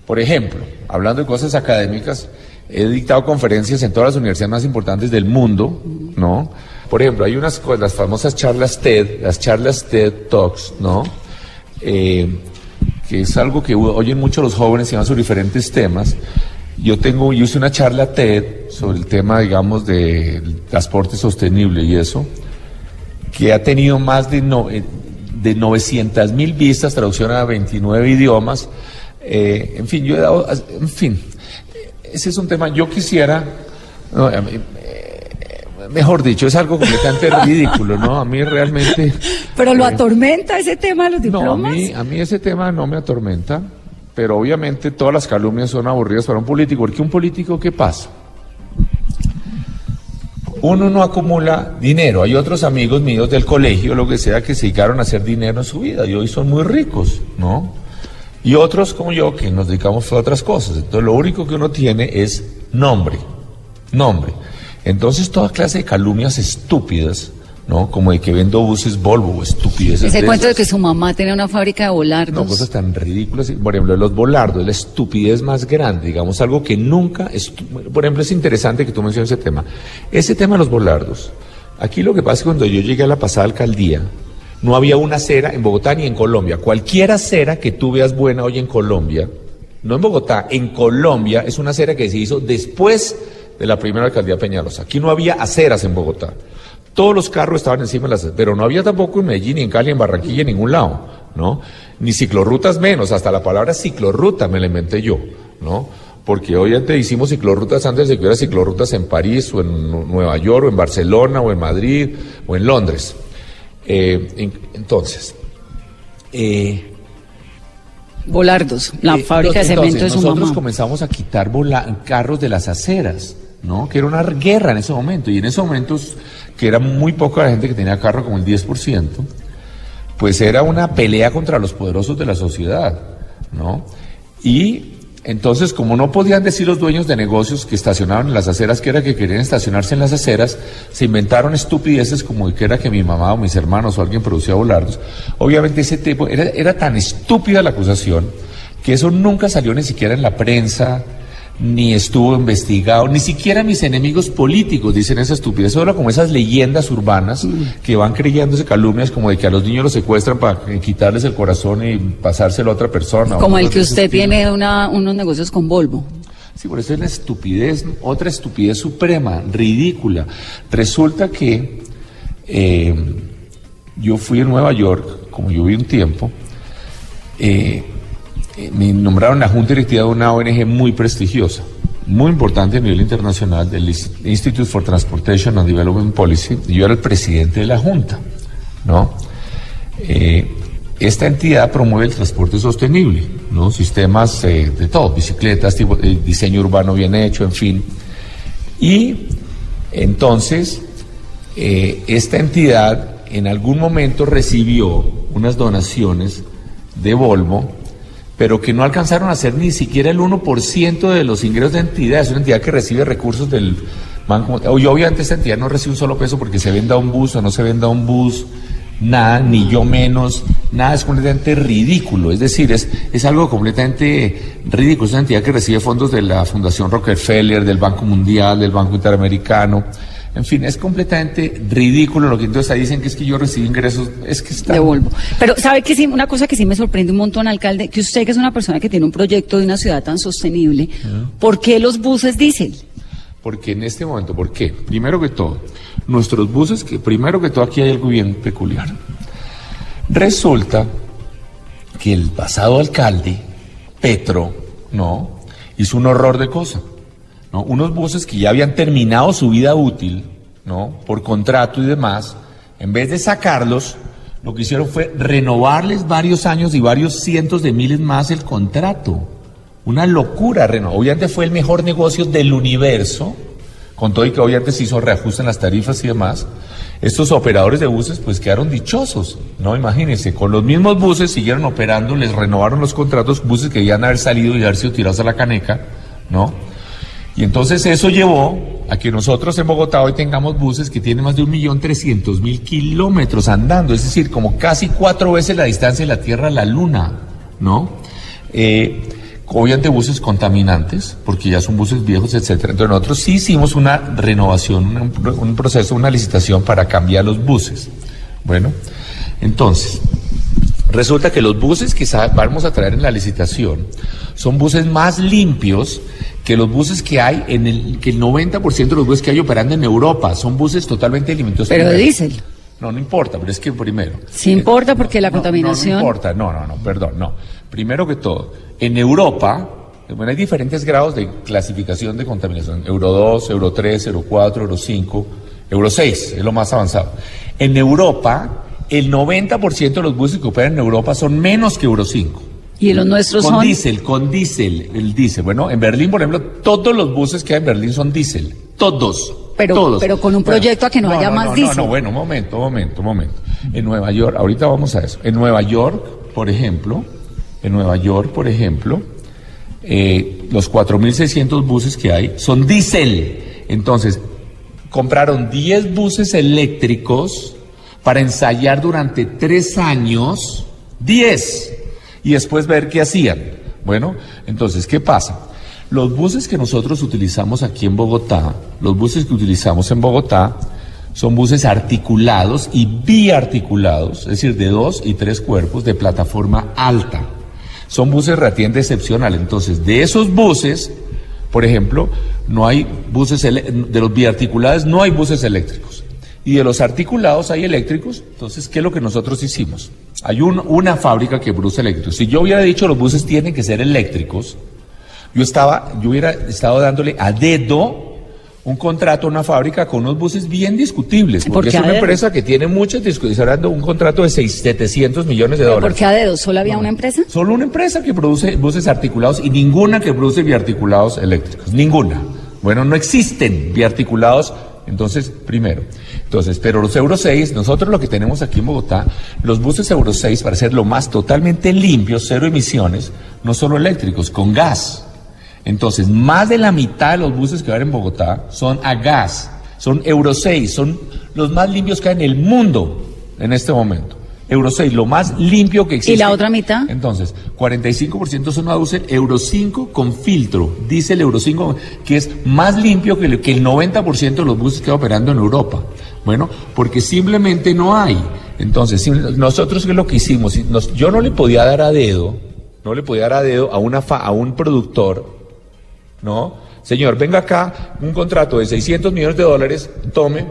por ejemplo, hablando de cosas académicas, he dictado conferencias en todas las universidades más importantes del mundo, ¿no? Por ejemplo, hay unas las famosas charlas TED, las charlas TED Talks, ¿no? Eh, que es algo que oyen mucho los jóvenes y van sobre diferentes temas. Yo tengo, yo hice una charla TED sobre el tema, digamos, del transporte sostenible y eso, que ha tenido más de, no, eh, de 900 mil vistas, traducción a 29 idiomas. Eh, en fin, yo he dado, en fin, ese es un tema, yo quisiera, no, a mí, eh, mejor dicho, es algo completamente ridículo, ¿no? A mí realmente... Pero lo eh, atormenta ese tema de los no, a diplomas. mí, a mí ese tema no me atormenta, pero obviamente todas las calumnias son aburridas para un político, porque un político, ¿qué pasa? Uno no acumula dinero. Hay otros amigos míos del colegio, lo que sea, que se dedicaron a hacer dinero en su vida y hoy son muy ricos, ¿no? Y otros como yo que nos dedicamos a otras cosas. Entonces lo único que uno tiene es nombre, nombre. Entonces toda clase de calumnias estúpidas, ¿no? Como de que vendo buses Volvo, estupideces. Ese de cuento de esas. que su mamá tenía una fábrica de volardos. No, cosas tan ridículas. Por ejemplo, los volardos, la estupidez más grande, digamos, algo que nunca. Por ejemplo, es interesante que tú menciones ese tema. Ese tema de los volardos. Aquí lo que pasa es que cuando yo llegué a la pasada alcaldía, no había una acera en Bogotá ni en Colombia. Cualquier acera que tú veas buena hoy en Colombia, no en Bogotá, en Colombia, es una acera que se hizo después de la primera alcaldía Peñalosa. Aquí no había aceras en Bogotá. Todos los carros estaban encima de las aceras, pero no había tampoco en Medellín, ni en Cali, en Barranquilla, en ningún lado, ¿no? Ni ciclorrutas menos, hasta la palabra ciclorruta me la inventé yo, ¿no? Porque hoy antes hicimos ciclorrutas antes de que hubiera ciclorrutas en París, o en Nueva York, o en Barcelona, o en Madrid, o en Londres. Eh, en- entonces, eh, Volardos, la eh, fábrica de cemento de su nosotros mamá. comenzamos a quitar vola- carros de las aceras, ¿no? Que era una guerra en ese momento. Y en esos momentos, que era muy poca la gente que tenía carro, como el 10%, pues era una pelea contra los poderosos de la sociedad, ¿no? Y entonces, como no podían decir los dueños de negocios que estacionaban en las aceras que era que querían estacionarse en las aceras, se inventaron estupideces como que era que mi mamá o mis hermanos o alguien producía volardos. Obviamente ese tipo, era, era tan estúpida la acusación que eso nunca salió ni siquiera en la prensa, ni estuvo investigado, ni siquiera mis enemigos políticos dicen esa estupidez, solo como esas leyendas urbanas que van creyéndose calumnias como de que a los niños los secuestran para quitarles el corazón y pasárselo a otra persona. o Como el que usted tiene una, unos negocios con Volvo. Sí, por eso es la estupidez, otra estupidez suprema, ridícula. Resulta que eh, yo fui a Nueva York, como yo vi un tiempo, eh, eh, me nombraron la Junta Directiva de una ONG muy prestigiosa, muy importante a nivel internacional, del Institute for Transportation and Development Policy, yo era el presidente de la Junta. Eh, esta entidad promueve el transporte sostenible. Sistemas eh, de todo, bicicletas, diseño urbano bien hecho, en fin. Y entonces, esta entidad en algún momento recibió unas donaciones de Volvo, pero que no alcanzaron a ser ni siquiera el 1% de los ingresos de entidad. Es una entidad que recibe recursos del Banco. Oye, obviamente esta entidad no recibe un solo peso porque se venda un bus o no se venda un bus, nada, ni yo menos, nada, es completamente ridículo. Es decir, es, es algo completamente ridículo. Es una entidad que recibe fondos de la Fundación Rockefeller, del Banco Mundial, del Banco Interamericano. En fin, es completamente ridículo lo que entonces ahí dicen que es que yo recibí ingresos, es que está... de Volvo. Pero sabe que sí, una cosa que sí me sorprende un montón, alcalde, que usted que es una persona que tiene un proyecto de una ciudad tan sostenible, ¿por qué los buses diésel? Porque en este momento, ¿por qué? Primero que todo, nuestros buses, que primero que todo aquí hay algo bien peculiar. Resulta que el pasado alcalde, Petro, ¿no? Hizo un horror de cosa. ¿No? Unos buses que ya habían terminado su vida útil, ¿no? Por contrato y demás, en vez de sacarlos, lo que hicieron fue renovarles varios años y varios cientos de miles más el contrato. Una locura, reno- obviamente fue el mejor negocio del universo, con todo y que obviamente se hizo reajuste en las tarifas y demás. Estos operadores de buses pues quedaron dichosos, ¿no? Imagínense, con los mismos buses siguieron operando, les renovaron los contratos, buses que debían haber salido y haber sido tirados a la caneca, ¿no? Y entonces eso llevó a que nosotros en Bogotá hoy tengamos buses que tienen más de un millón trescientos mil kilómetros andando, es decir, como casi cuatro veces la distancia de la Tierra a la Luna, ¿no? Eh, obviamente buses contaminantes, porque ya son buses viejos, etcétera. Entonces nosotros sí hicimos una renovación, un proceso, una licitación para cambiar los buses. Bueno, entonces, Resulta que los buses que vamos a traer en la licitación son buses más limpios que los buses que hay en el que el 90% de los buses que hay operando en Europa son buses totalmente limpios. Pero diésel. No, no importa, pero es que primero. Sí importa porque la No, contaminación... No, no importa, no, no, no, perdón, no. Primero que todo, en Europa, bueno, hay diferentes grados de clasificación de contaminación. Euro 2, Euro 3, Euro 4, Euro 5, Euro 6, es lo más avanzado. En Europa, el 90% de los buses que operan en Europa son menos que Euro 5. Y los nuestros con son... diésel, con diésel, el diésel. Bueno, en Berlín, por ejemplo, todos los buses que hay en Berlín son diésel. Todos. Pero- todos. pero con un proyecto a que no haya más no, diésel. No, no, bueno, un momento, un momento, un momento. En Nueva York, ahorita vamos a eso. En Nueva York, por ejemplo, en Nueva York, por ejemplo, eh, los 4.600 buses que hay son diésel. Entonces, compraron 10 buses eléctricos para ensayar durante tres años, 10, y después ver qué hacían. Bueno, entonces, ¿qué pasa? Los buses que nosotros utilizamos aquí en Bogotá, los buses que utilizamos en Bogotá, son buses articulados y biarticulados, es decir, de dos y tres cuerpos de plataforma alta. Son buses relativamente excepcionales. Entonces, de esos buses, por ejemplo, no hay buses, de los biarticulados no hay buses eléctricos. Y de los articulados hay eléctricos. Entonces, ¿qué es lo que nosotros hicimos? Hay un- una fábrica que produce eléctricos. Si yo hubiera dicho los buses tienen que ser eléctricos, yo estaba, yo hubiera estado dándole a dedo un contrato a una fábrica con unos buses bien discutibles, ¿Por porque es una dedo? empresa que tiene muchas discusiones, dando un contrato de seis- 700 millones de ¿Pero dólares. ¿Por qué a dedo? ¿Solo había una empresa? Solo una empresa que produce buses articulados y ninguna que produce biarticulados eléctricos. Ninguna. Bueno, no existen biarticulados. Entonces, primero. Entonces, pero los Euro 6, nosotros lo que tenemos aquí en Bogotá, los buses Euro 6, para ser lo más totalmente limpios, cero emisiones, no solo eléctricos, con gas. Entonces, más de la mitad de los buses que van en Bogotá son a gas, son Euro 6, son los más limpios que hay en el mundo en este momento. Euro 6, lo más limpio que existe. ¿Y la otra mitad? Entonces, 45% son a diésel Euro 5 con filtro, diésel Euro 5, que es más limpio que el, que el 90% de los buses que va operando en Europa. Bueno, porque simplemente no hay. Entonces, nosotros lo que hicimos, yo no le podía dar a dedo, no le podía dar a dedo a, una fa- a un productor ¿no? Señor, venga acá, un contrato de 600 millones de dólares, tome.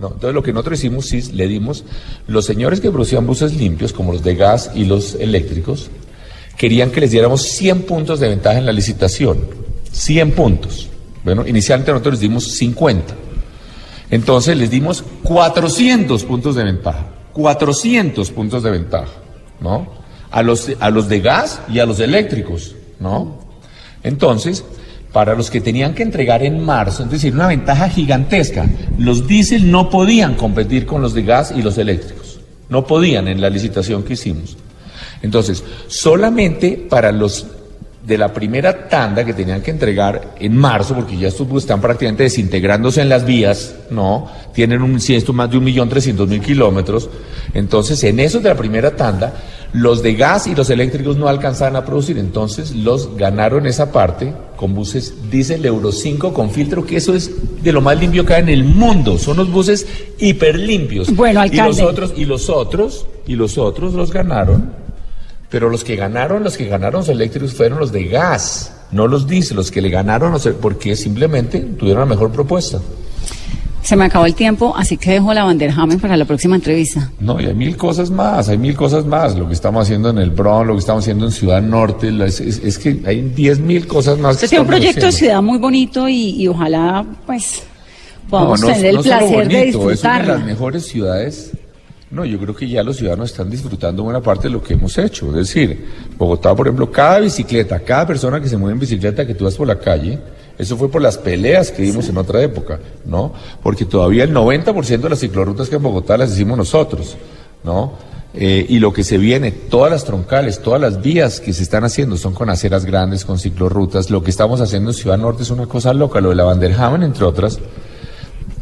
No, entonces lo que nosotros hicimos, sí, le dimos, los señores que producían buses limpios, como los de gas y los eléctricos, querían que les diéramos 100 puntos de ventaja en la licitación. 100 puntos. Bueno, inicialmente nosotros les dimos 50. Entonces les dimos 400 puntos de ventaja. 400 puntos de ventaja, ¿no? A los, a los de gas y a los eléctricos, ¿no? Entonces, para los que tenían que entregar en marzo, es decir, una ventaja gigantesca, los diésel no podían competir con los de gas y los eléctricos. No podían en la licitación que hicimos. Entonces, solamente para los de la primera tanda que tenían que entregar en marzo, porque ya estos buses están prácticamente desintegrándose en las vías, ¿no? Tienen un esto más de un millón trescientos mil kilómetros. Entonces, en esos de la primera tanda, los de gas y los eléctricos no alcanzaban a producir. Entonces, los ganaron esa parte con buses diésel Euro 5 con filtro, que eso es de lo más limpio que hay en el mundo. Son los buses hiper limpios. Bueno, Y los alcalde. otros, y los otros, y los otros los ganaron pero los que ganaron, los que ganaron los eléctricos fueron los de gas, no los diésel, los que le ganaron, los, porque simplemente tuvieron la mejor propuesta. Se me acabó el tiempo, así que dejo la Vanderhamen para la próxima entrevista. No, y hay mil cosas más, hay mil cosas más. Lo que estamos haciendo en el Bronx, lo que estamos haciendo en Ciudad Norte, la- es, es- es que hay diez mil cosas más. que Usted tiene un proyecto de ciudad muy bonito y, y ojalá, pues, podamos No, no, tener el no placer de bonito, Es una de disfrutarla. las mejores ciudades. No, yo creo que ya los ciudadanos están disfrutando buena parte de lo que hemos hecho. Es decir, Bogotá, por ejemplo, cada bicicleta, cada persona que se mueve en bicicleta que tú vas por la calle, eso fue por las peleas que dimos en otra época, ¿no? Porque todavía el 90% de las ciclorrutas que en Bogotá las hicimos nosotros, ¿no? Eh, y lo que se viene, todas las troncales, todas las vías que se están haciendo son con aceras grandes, con ciclorrutas. Lo que estamos haciendo en Ciudad Norte es una cosa loca, lo de la Vanderhamen, entre otras.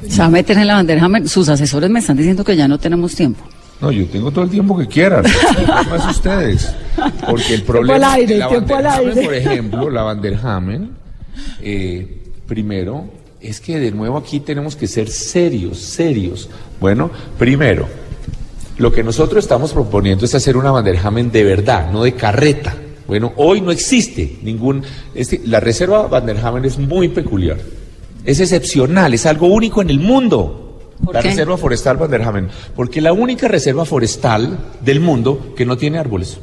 Se va a meter en la Vanderhamen. Sus asesores me están diciendo que ya no tenemos tiempo. No, yo tengo todo el tiempo que quieran. Es ustedes. Porque el problema aire, la aire. por ejemplo, la Vanderhamen, eh, primero, es que de nuevo aquí tenemos que ser serios, serios. Bueno, primero, lo que nosotros estamos proponiendo es hacer una Vanderhamen de verdad, no de carreta. Bueno, hoy no existe ningún... Este, la reserva Vanderhamen es muy peculiar. Es excepcional, es algo único en el mundo. ¿Por la qué? reserva forestal Vanderhamen. Porque la única reserva forestal del mundo que no tiene árboles.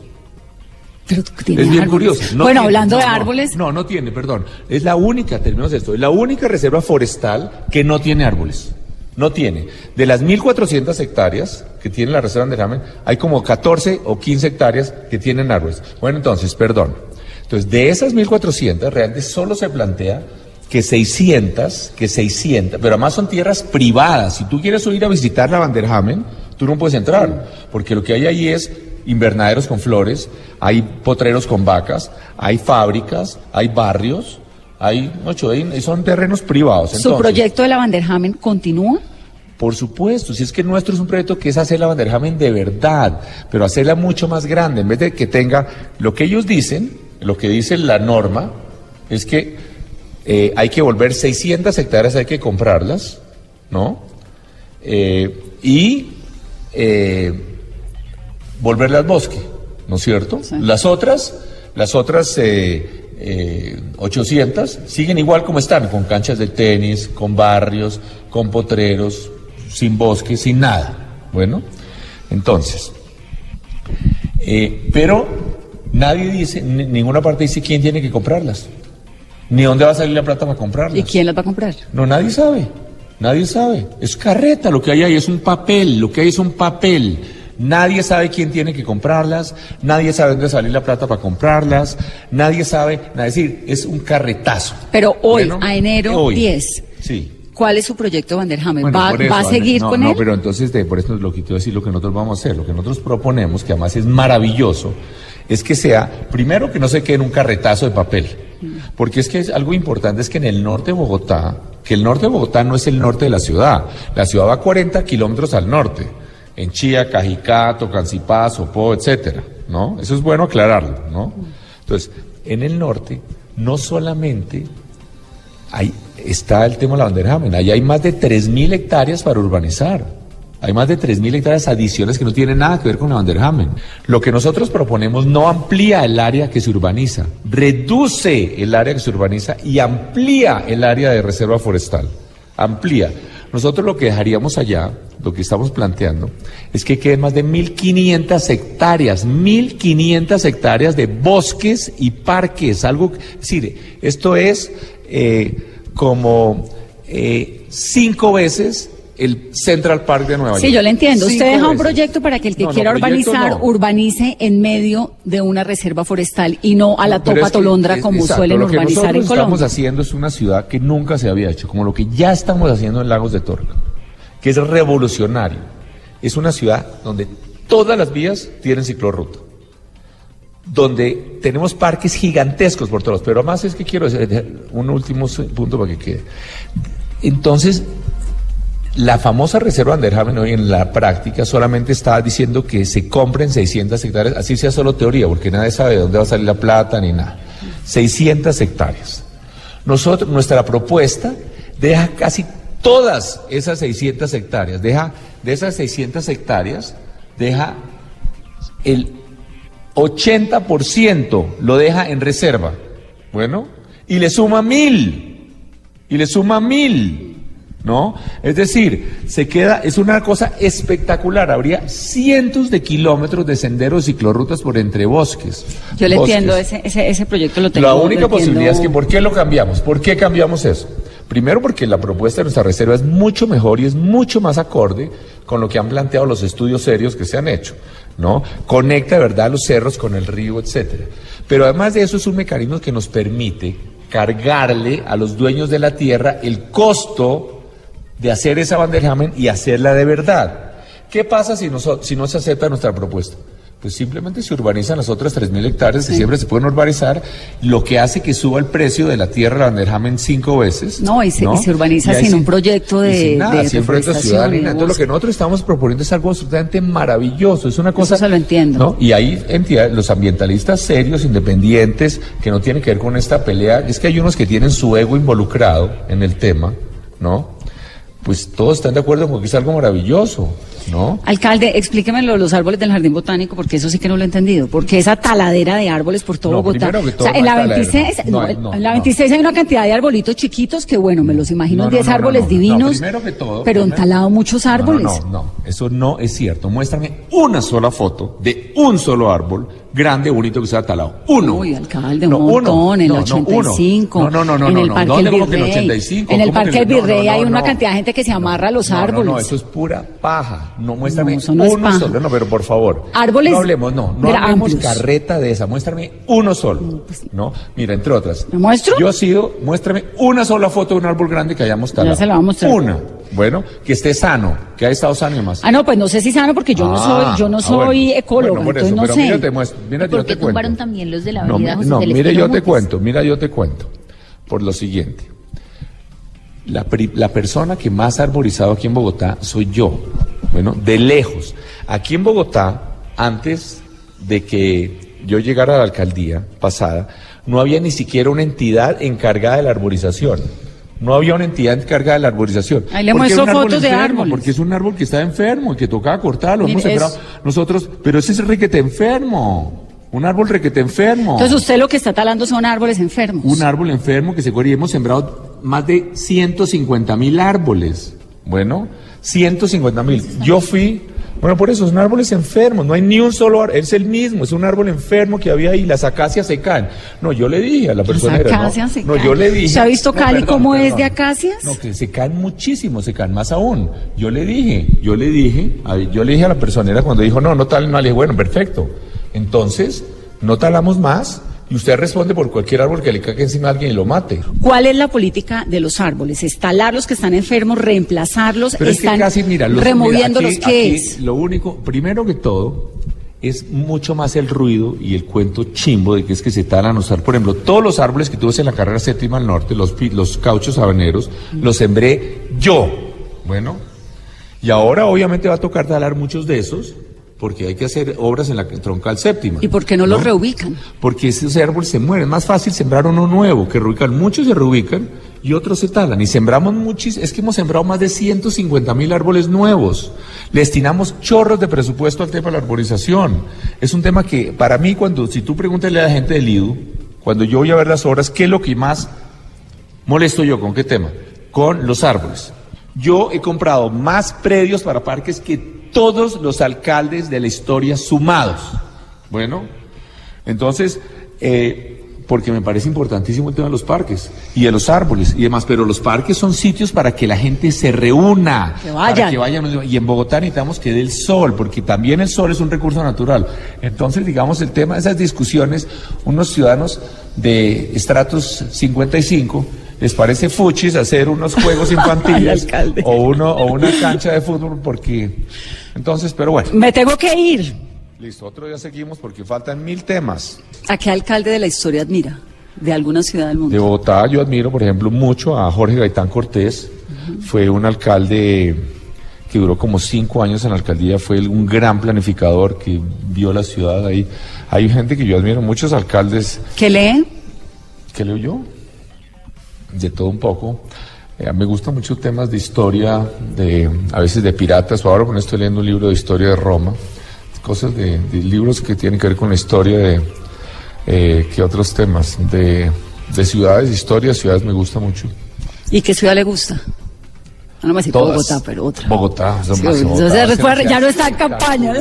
Pero tiene Es bien árboles. curioso. No bueno, tiene- hablando no, de árboles, No, no tiene, perdón. Es la única, terminamos esto, es la única reserva forestal que no tiene árboles. No tiene. De las 1.400 hectáreas que tiene la reserva de Ramen, hay como 14 o 15 hectáreas que tienen árboles. Bueno, entonces, perdón. Entonces, de esas 1.400, realmente solo se plantea que 600, que 600, pero además son tierras privadas. Si tú quieres ir a visitar la Vanderhamen, tú no puedes entrar, porque lo que hay ahí es invernaderos con flores, hay potreros con vacas, hay fábricas, hay barrios, hay, ocho, son terrenos privados. su proyecto de la Vanderhamen continúa. por supuesto, si es que nuestro es un proyecto que es hacer la Vanderhamen de verdad, pero hacerla mucho más grande, en vez de que tenga lo que ellos dicen, lo que dice la norma, es que eh, hay que volver 600 hectáreas, hay que comprarlas, ¿no? Eh, y eh, volverlas bosque, ¿no es cierto? Sí. Las otras, Las otras eh, eh, 800 siguen igual como están, con canchas de tenis, con barrios, con potreros, sin bosque, sin nada. Bueno, entonces, pero nadie dice, ni- ninguna parte dice quién tiene que comprarlas, ni dónde va a salir la plata para comprarlas. ¿Y quién las va a comprar? No, nadie sabe. Nadie sabe. Es carreta lo que hay ahí, es un papel, lo que hay es un papel. Nadie sabe quién tiene que comprarlas, nadie sabe dónde salir la plata para comprarlas, nadie sabe, es decir, es un carretazo. Pero hoy, a enero hoy. 10, Sí. ¿cuál es su proyecto Van der Hamen? Bueno, ¿Va, por eso, va a seguir no, con no, él? pero entonces, de- por eso es lo que quiero decir, lo que nosotros vamos a hacer, lo que nosotros proponemos, que además es maravilloso, es que sea, primero que no se quede en un carretazo de papel, porque es que es algo importante es que en el norte de Bogotá, que el norte de Bogotá no es el norte de la ciudad, la ciudad va a 40 kilómetros al norte, en Chía, Cajicá, Tocancipá, Sopó, etcétera, ¿no? Eso es bueno aclararlo, ¿no? Entonces, en el norte, no solamente Ahí está el tema de la Vanderhamen. Ahí hay más de 3.000 hectáreas para urbanizar. Hay más de 3.000 hectáreas adicionales que no tienen nada que ver con la Vanderhamen. Lo que nosotros proponemos no amplía el área que se urbaniza, reduce el área que se urbaniza y amplía el área de reserva forestal. Amplía. Nosotros lo que dejaríamos allá, lo que estamos planteando, es que queden más de 1.500 hectáreas, 1.500 hectáreas de bosques y parques. Algo, es decir, esto es eh, como eh, cinco veces el Central Park de Nueva York. Sí, yo le entiendo. Usted deja un proyecto para que el que No, quiera urbanizar, no. urbanice en medio de una reserva forestal y no a la topa que- tolondra es- como exacto, suelen lo que urbanizar en nosotros estamos Colombia. haciendo es una ciudad que nunca se había hecho, como lo que ya estamos haciendo en Lagos de Torca, que es revolucionario. Es una ciudad donde todas las vías tienen ciclorruta, donde tenemos parques gigantescos por todos, pero además es que quiero hacer un último punto para que quede. Entonces, la famosa reserva Anderhamen hoy en la práctica solamente está diciendo que se compren 600 hectáreas, así sea solo teoría, porque nadie sabe de dónde va a salir la plata ni nada. 600 hectáreas. Nosotros, nuestra propuesta deja casi todas esas 600 hectáreas, deja de esas 600 hectáreas, deja el 80% lo deja en reserva. Bueno, y le suma mil, y le suma mil. ¿No? Es decir, se queda, es una cosa espectacular. Habría cientos de kilómetros de senderos y ciclorrutas por entre bosques. Yo le Bosques. entiendo, ese, ese, ese proyecto lo tengo. La lo única entiendo. posibilidad es que ¿por qué lo cambiamos? ¿Por qué cambiamos eso? Primero porque la propuesta de nuestra reserva es mucho mejor y es mucho más acorde con lo que han planteado los estudios serios que se han hecho, ¿no? Conecta de verdad los cerros con el río, etcétera. Pero además de eso es un mecanismo que nos permite cargarle a los dueños de la tierra el costo de hacer esa Vanderhamen y hacerla de verdad. ¿Qué pasa si no, si no se acepta nuestra propuesta? Pues simplemente se urbanizan las otras 3.000 hectáreas que siempre se pueden urbanizar, lo que hace que suba el precio de la tierra de Vanderhamen cinco veces. No, y se- y se urbaniza sin un proyecto de- sin nada, de sin proyecto ciudadano. Entonces, lo que nosotros estamos proponiendo es algo absolutamente maravilloso. Es una cosa. se lo entiendo. ¿no? Y hay entidades, los ambientalistas serios, independientes, que no tienen que ver con esta pelea. Es que hay unos que tienen su ego involucrado en el tema, ¿no? Pues todos están de acuerdo con que es algo maravilloso, ¿no? Alcalde, explíqueme lo de los árboles del jardín botánico, porque eso sí que no lo he entendido. Porque esa taladera de árboles por todo No, Bogotá. primero que o sea, todo en la hay taladera, 26, no, no, no, en la no. 26 hay una cantidad de arbolitos chiquitos que, bueno, me los imagino No, no, 10 no, no, árboles no, no. divinos. No, primero que todo, pero primero- entalado muchos No, no, árboles. No, no, eso no es cierto. Muéstrame una sola foto de un solo árbol grande, bonito que sea talado. Uno. Uy, alcalde, un No, uno. montón, en el No, no, uno. 85, No, no, no, no, en el no, Parque ¿Dónde El en Virrey. 85? En el ¿Cómo que Parque El Virrey hay una cantidad de gente que se amarra a los árboles. No, no, eso es pura paja. No, muéstrame uno solo. No, pero por favor. Árboles No hablemos, no. No amplios. carreta de esa. Muéstrame uno solo. No, mira, entre otras. ¿Me muestro? Yo he sido, muéstrame una sola foto de un árbol grande que hayamos talado. se la voy a mostrar. Una. Bueno, que esté sano, que haya estado sano y demás. Ah, no, pues no sé si sano porque yo no Ah, soy, yo no ah, soy por entonces no sé. Mira, mira, ¿Y yo te cuento. también los de la No, José no, mire, yo te cuento, mira, yo te cuento. Por lo siguiente. La, pri- la persona que más ha arborizado aquí en Bogotá soy yo. Bueno, de lejos. Aquí en Bogotá, antes de que yo llegara a la alcaldía pasada, no había ni siquiera una entidad encargada de la arborización. No había una entidad encargada de la arborización. Ahí le muestro fotos de enfermo, árboles. Porque es un árbol que está enfermo y que tocaba cortarlo. Hemos sembrado nosotros, pero ese es riquete enfermo. Un árbol requete enfermo. Entonces usted lo que está talando son árboles enfermos. Un árbol enfermo que se y hemos sembrado más de 150 mil árboles. Bueno, 150 mil. Yo fui, bueno, por eso son árboles enfermos, no hay ni un solo árbol, es el mismo, es un árbol enfermo que había ahí, las acacias se caen. No, yo le dije a la persona. Las acacias no, se no, caen. yo le dije. ¿Se ha visto No, Cali perdón, cómo es perdón. de acacias? No, que se caen muchísimo, se caen más aún. Yo le dije, yo le dije, a- yo le dije a la personera cuando dijo, no, no tal, no, le dije, bueno, perfecto. Entonces, no talamos más y usted responde por cualquier árbol que le caiga encima a alguien y lo mate. ¿Cuál es la política de los árboles? ¿Es talar los que están enfermos, reemplazarlos? Pero es que ¿Están casi, mira, los, removiéndolos? mira, aquí- ¿Qué aquí es? Lo único, primero que todo, es mucho más el ruido y el cuento chimbo de que es que se talan árboles. Por ejemplo, todos los árboles que tú ves en la carrera séptima al norte, los, los cauchos habaneros, los sembré yo. Bueno, y ahora obviamente va a tocar talar muchos de esos, porque hay que hacer obras en la troncal séptima. ¿Y por qué no los reubican? Porque esos árboles se mueren. Es más fácil sembrar uno nuevo, que reubican. Muchos se reubican y otros se talan. Y sembramos muchis, es que hemos sembrado más de 150 mil árboles nuevos. Le destinamos chorros de presupuesto al tema de la arborización. Es un tema que, para mí, cuando, si tú pregúntale a la gente del IDU, cuando yo voy a ver las obras, ¿qué es lo que más molesto yo? ¿Con qué tema? Con los árboles. Yo he comprado más predios para parques que todos los alcaldes de la historia sumados. Bueno, entonces, eh, porque me parece importantísimo el tema de los parques y de los árboles y demás, pero los parques son sitios para que la gente se reúna, Que vayan. para que vayan. Y en Bogotá necesitamos que dé el sol, porque también el sol es un recurso natural. Entonces, digamos, el tema de esas discusiones, unos ciudadanos de estratos 55 les parece fuchis hacer unos juegos infantiles o uno o una cancha de fútbol porque entonces pero bueno Me tengo que ir. listo otro día seguimos porque faltan mil temas ¿A qué alcalde de la historia admira? De alguna ciudad del de mundo. Bogotá yo admiro por ejemplo mucho a Jorge Gaitán Cortés fue un alcalde que duró como cinco años en la alcaldía fue un gran planificador que vio la ciudad ahí hay gente que yo admiro muchos alcaldes ¿Qué lee? ¿Qué leo yo? De todo un poco. Eh, me gustan mucho temas de historia, de a veces de piratas. Ahora con estoy leyendo un libro de historia de Roma, cosas de, de libros que tienen que ver con la historia de eh, ¿qué otros temas de, de ciudades, historia, ciudades me gusta mucho. ¿Y qué ciudad le gusta? No, no me decir Todas. Bogotá, pero otra. Bogotá, eso Sí, más, Bogotá se recuerda- ya no está en campaña.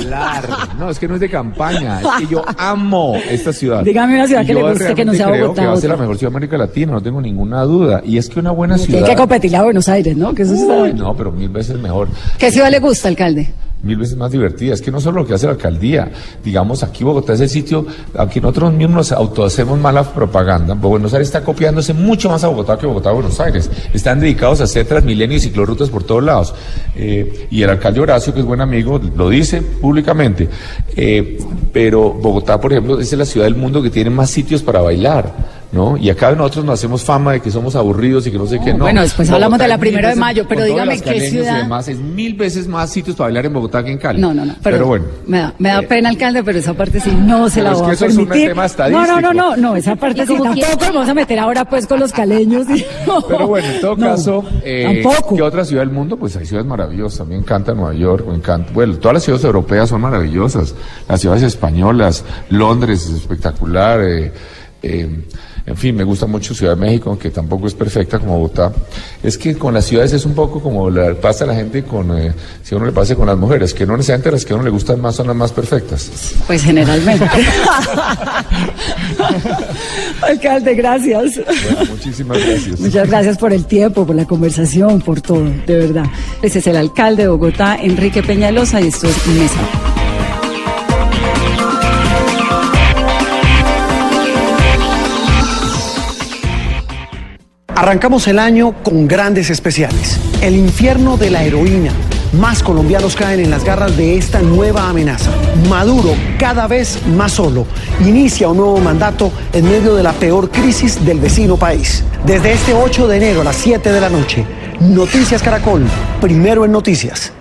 No, es que no es de campaña, es que yo amo esta ciudad. Dígame una ciudad Y que le guste, que no sea creo Bogotá, que va a ser la mejor ciudad de América Latina, no tengo ninguna duda. Y es que una buena ciudad. Tiene que competirle a Buenos Aires, ¿no? Que eso está- Uy, no, pero mil veces mejor. ¿Qué ciudad le gusta, alcalde? Mil veces más divertida. Es que no solo lo que hace la alcaldía, digamos, aquí Bogotá es el sitio, aquí nosotros mismos nos autohacemos mala propaganda. Buenos Aires está copiándose mucho más a Bogotá que Bogotá a Buenos Aires. Están dedicados a hacer transmilenio y ciclorrutas por todos lados. Eh, y el alcalde Horacio, que es buen amigo, lo dice públicamente. Eh, pero Bogotá, por ejemplo, es la ciudad del mundo que tiene más sitios para bailar. ¿No? Y acá nosotros nos hacemos fama de que somos aburridos y que no sé qué, no. bueno, después hablamos de la es mil primero de mayo, pero dígame qué y ciudad- demás, es mil veces más sitios para bailar en Bogotá que en Cali. No, no, no. Pero, bueno. Me da, me da pena, alcalde, pero esa parte sí no se la es voy que a eso es un permitir. tema no, estadístico. no, no, no, no, esa parte ¿Y sí tampoco. Vamos a meter ahora pues con los caleños. y- Pero bueno, en todo No, caso, eh, tampoco. ¿qué otra ciudad del mundo? Pues hay ciudades maravillosas. A mí me encanta Nueva York, me encanta. Bueno, todas las ciudades europeas son maravillosas. Las ciudades españolas, Londres es espectacular. eh, eh, en fin, me gusta mucho Ciudad de México, aunque tampoco es perfecta como Bogotá. Es que con las ciudades es un poco como le pasa a la gente con, eh, si a uno le pasa con las mujeres, que no necesariamente las que a uno le gustan más son las más perfectas. Pues generalmente. alcalde, gracias. Bueno, muchísimas gracias. Muchas gracias por el tiempo, por la conversación, por todo, de verdad. Ese es el alcalde de Bogotá, Enrique Peñalosa, y esto es Mesa. Arrancamos el año con grandes especiales. El infierno de la heroína. Más colombianos caen en las garras de esta nueva amenaza. Maduro, cada vez más solo, inicia un nuevo mandato en medio de la peor crisis del vecino país. Desde este 8 de enero a las 7 de la noche, Noticias Caracol, primero en noticias.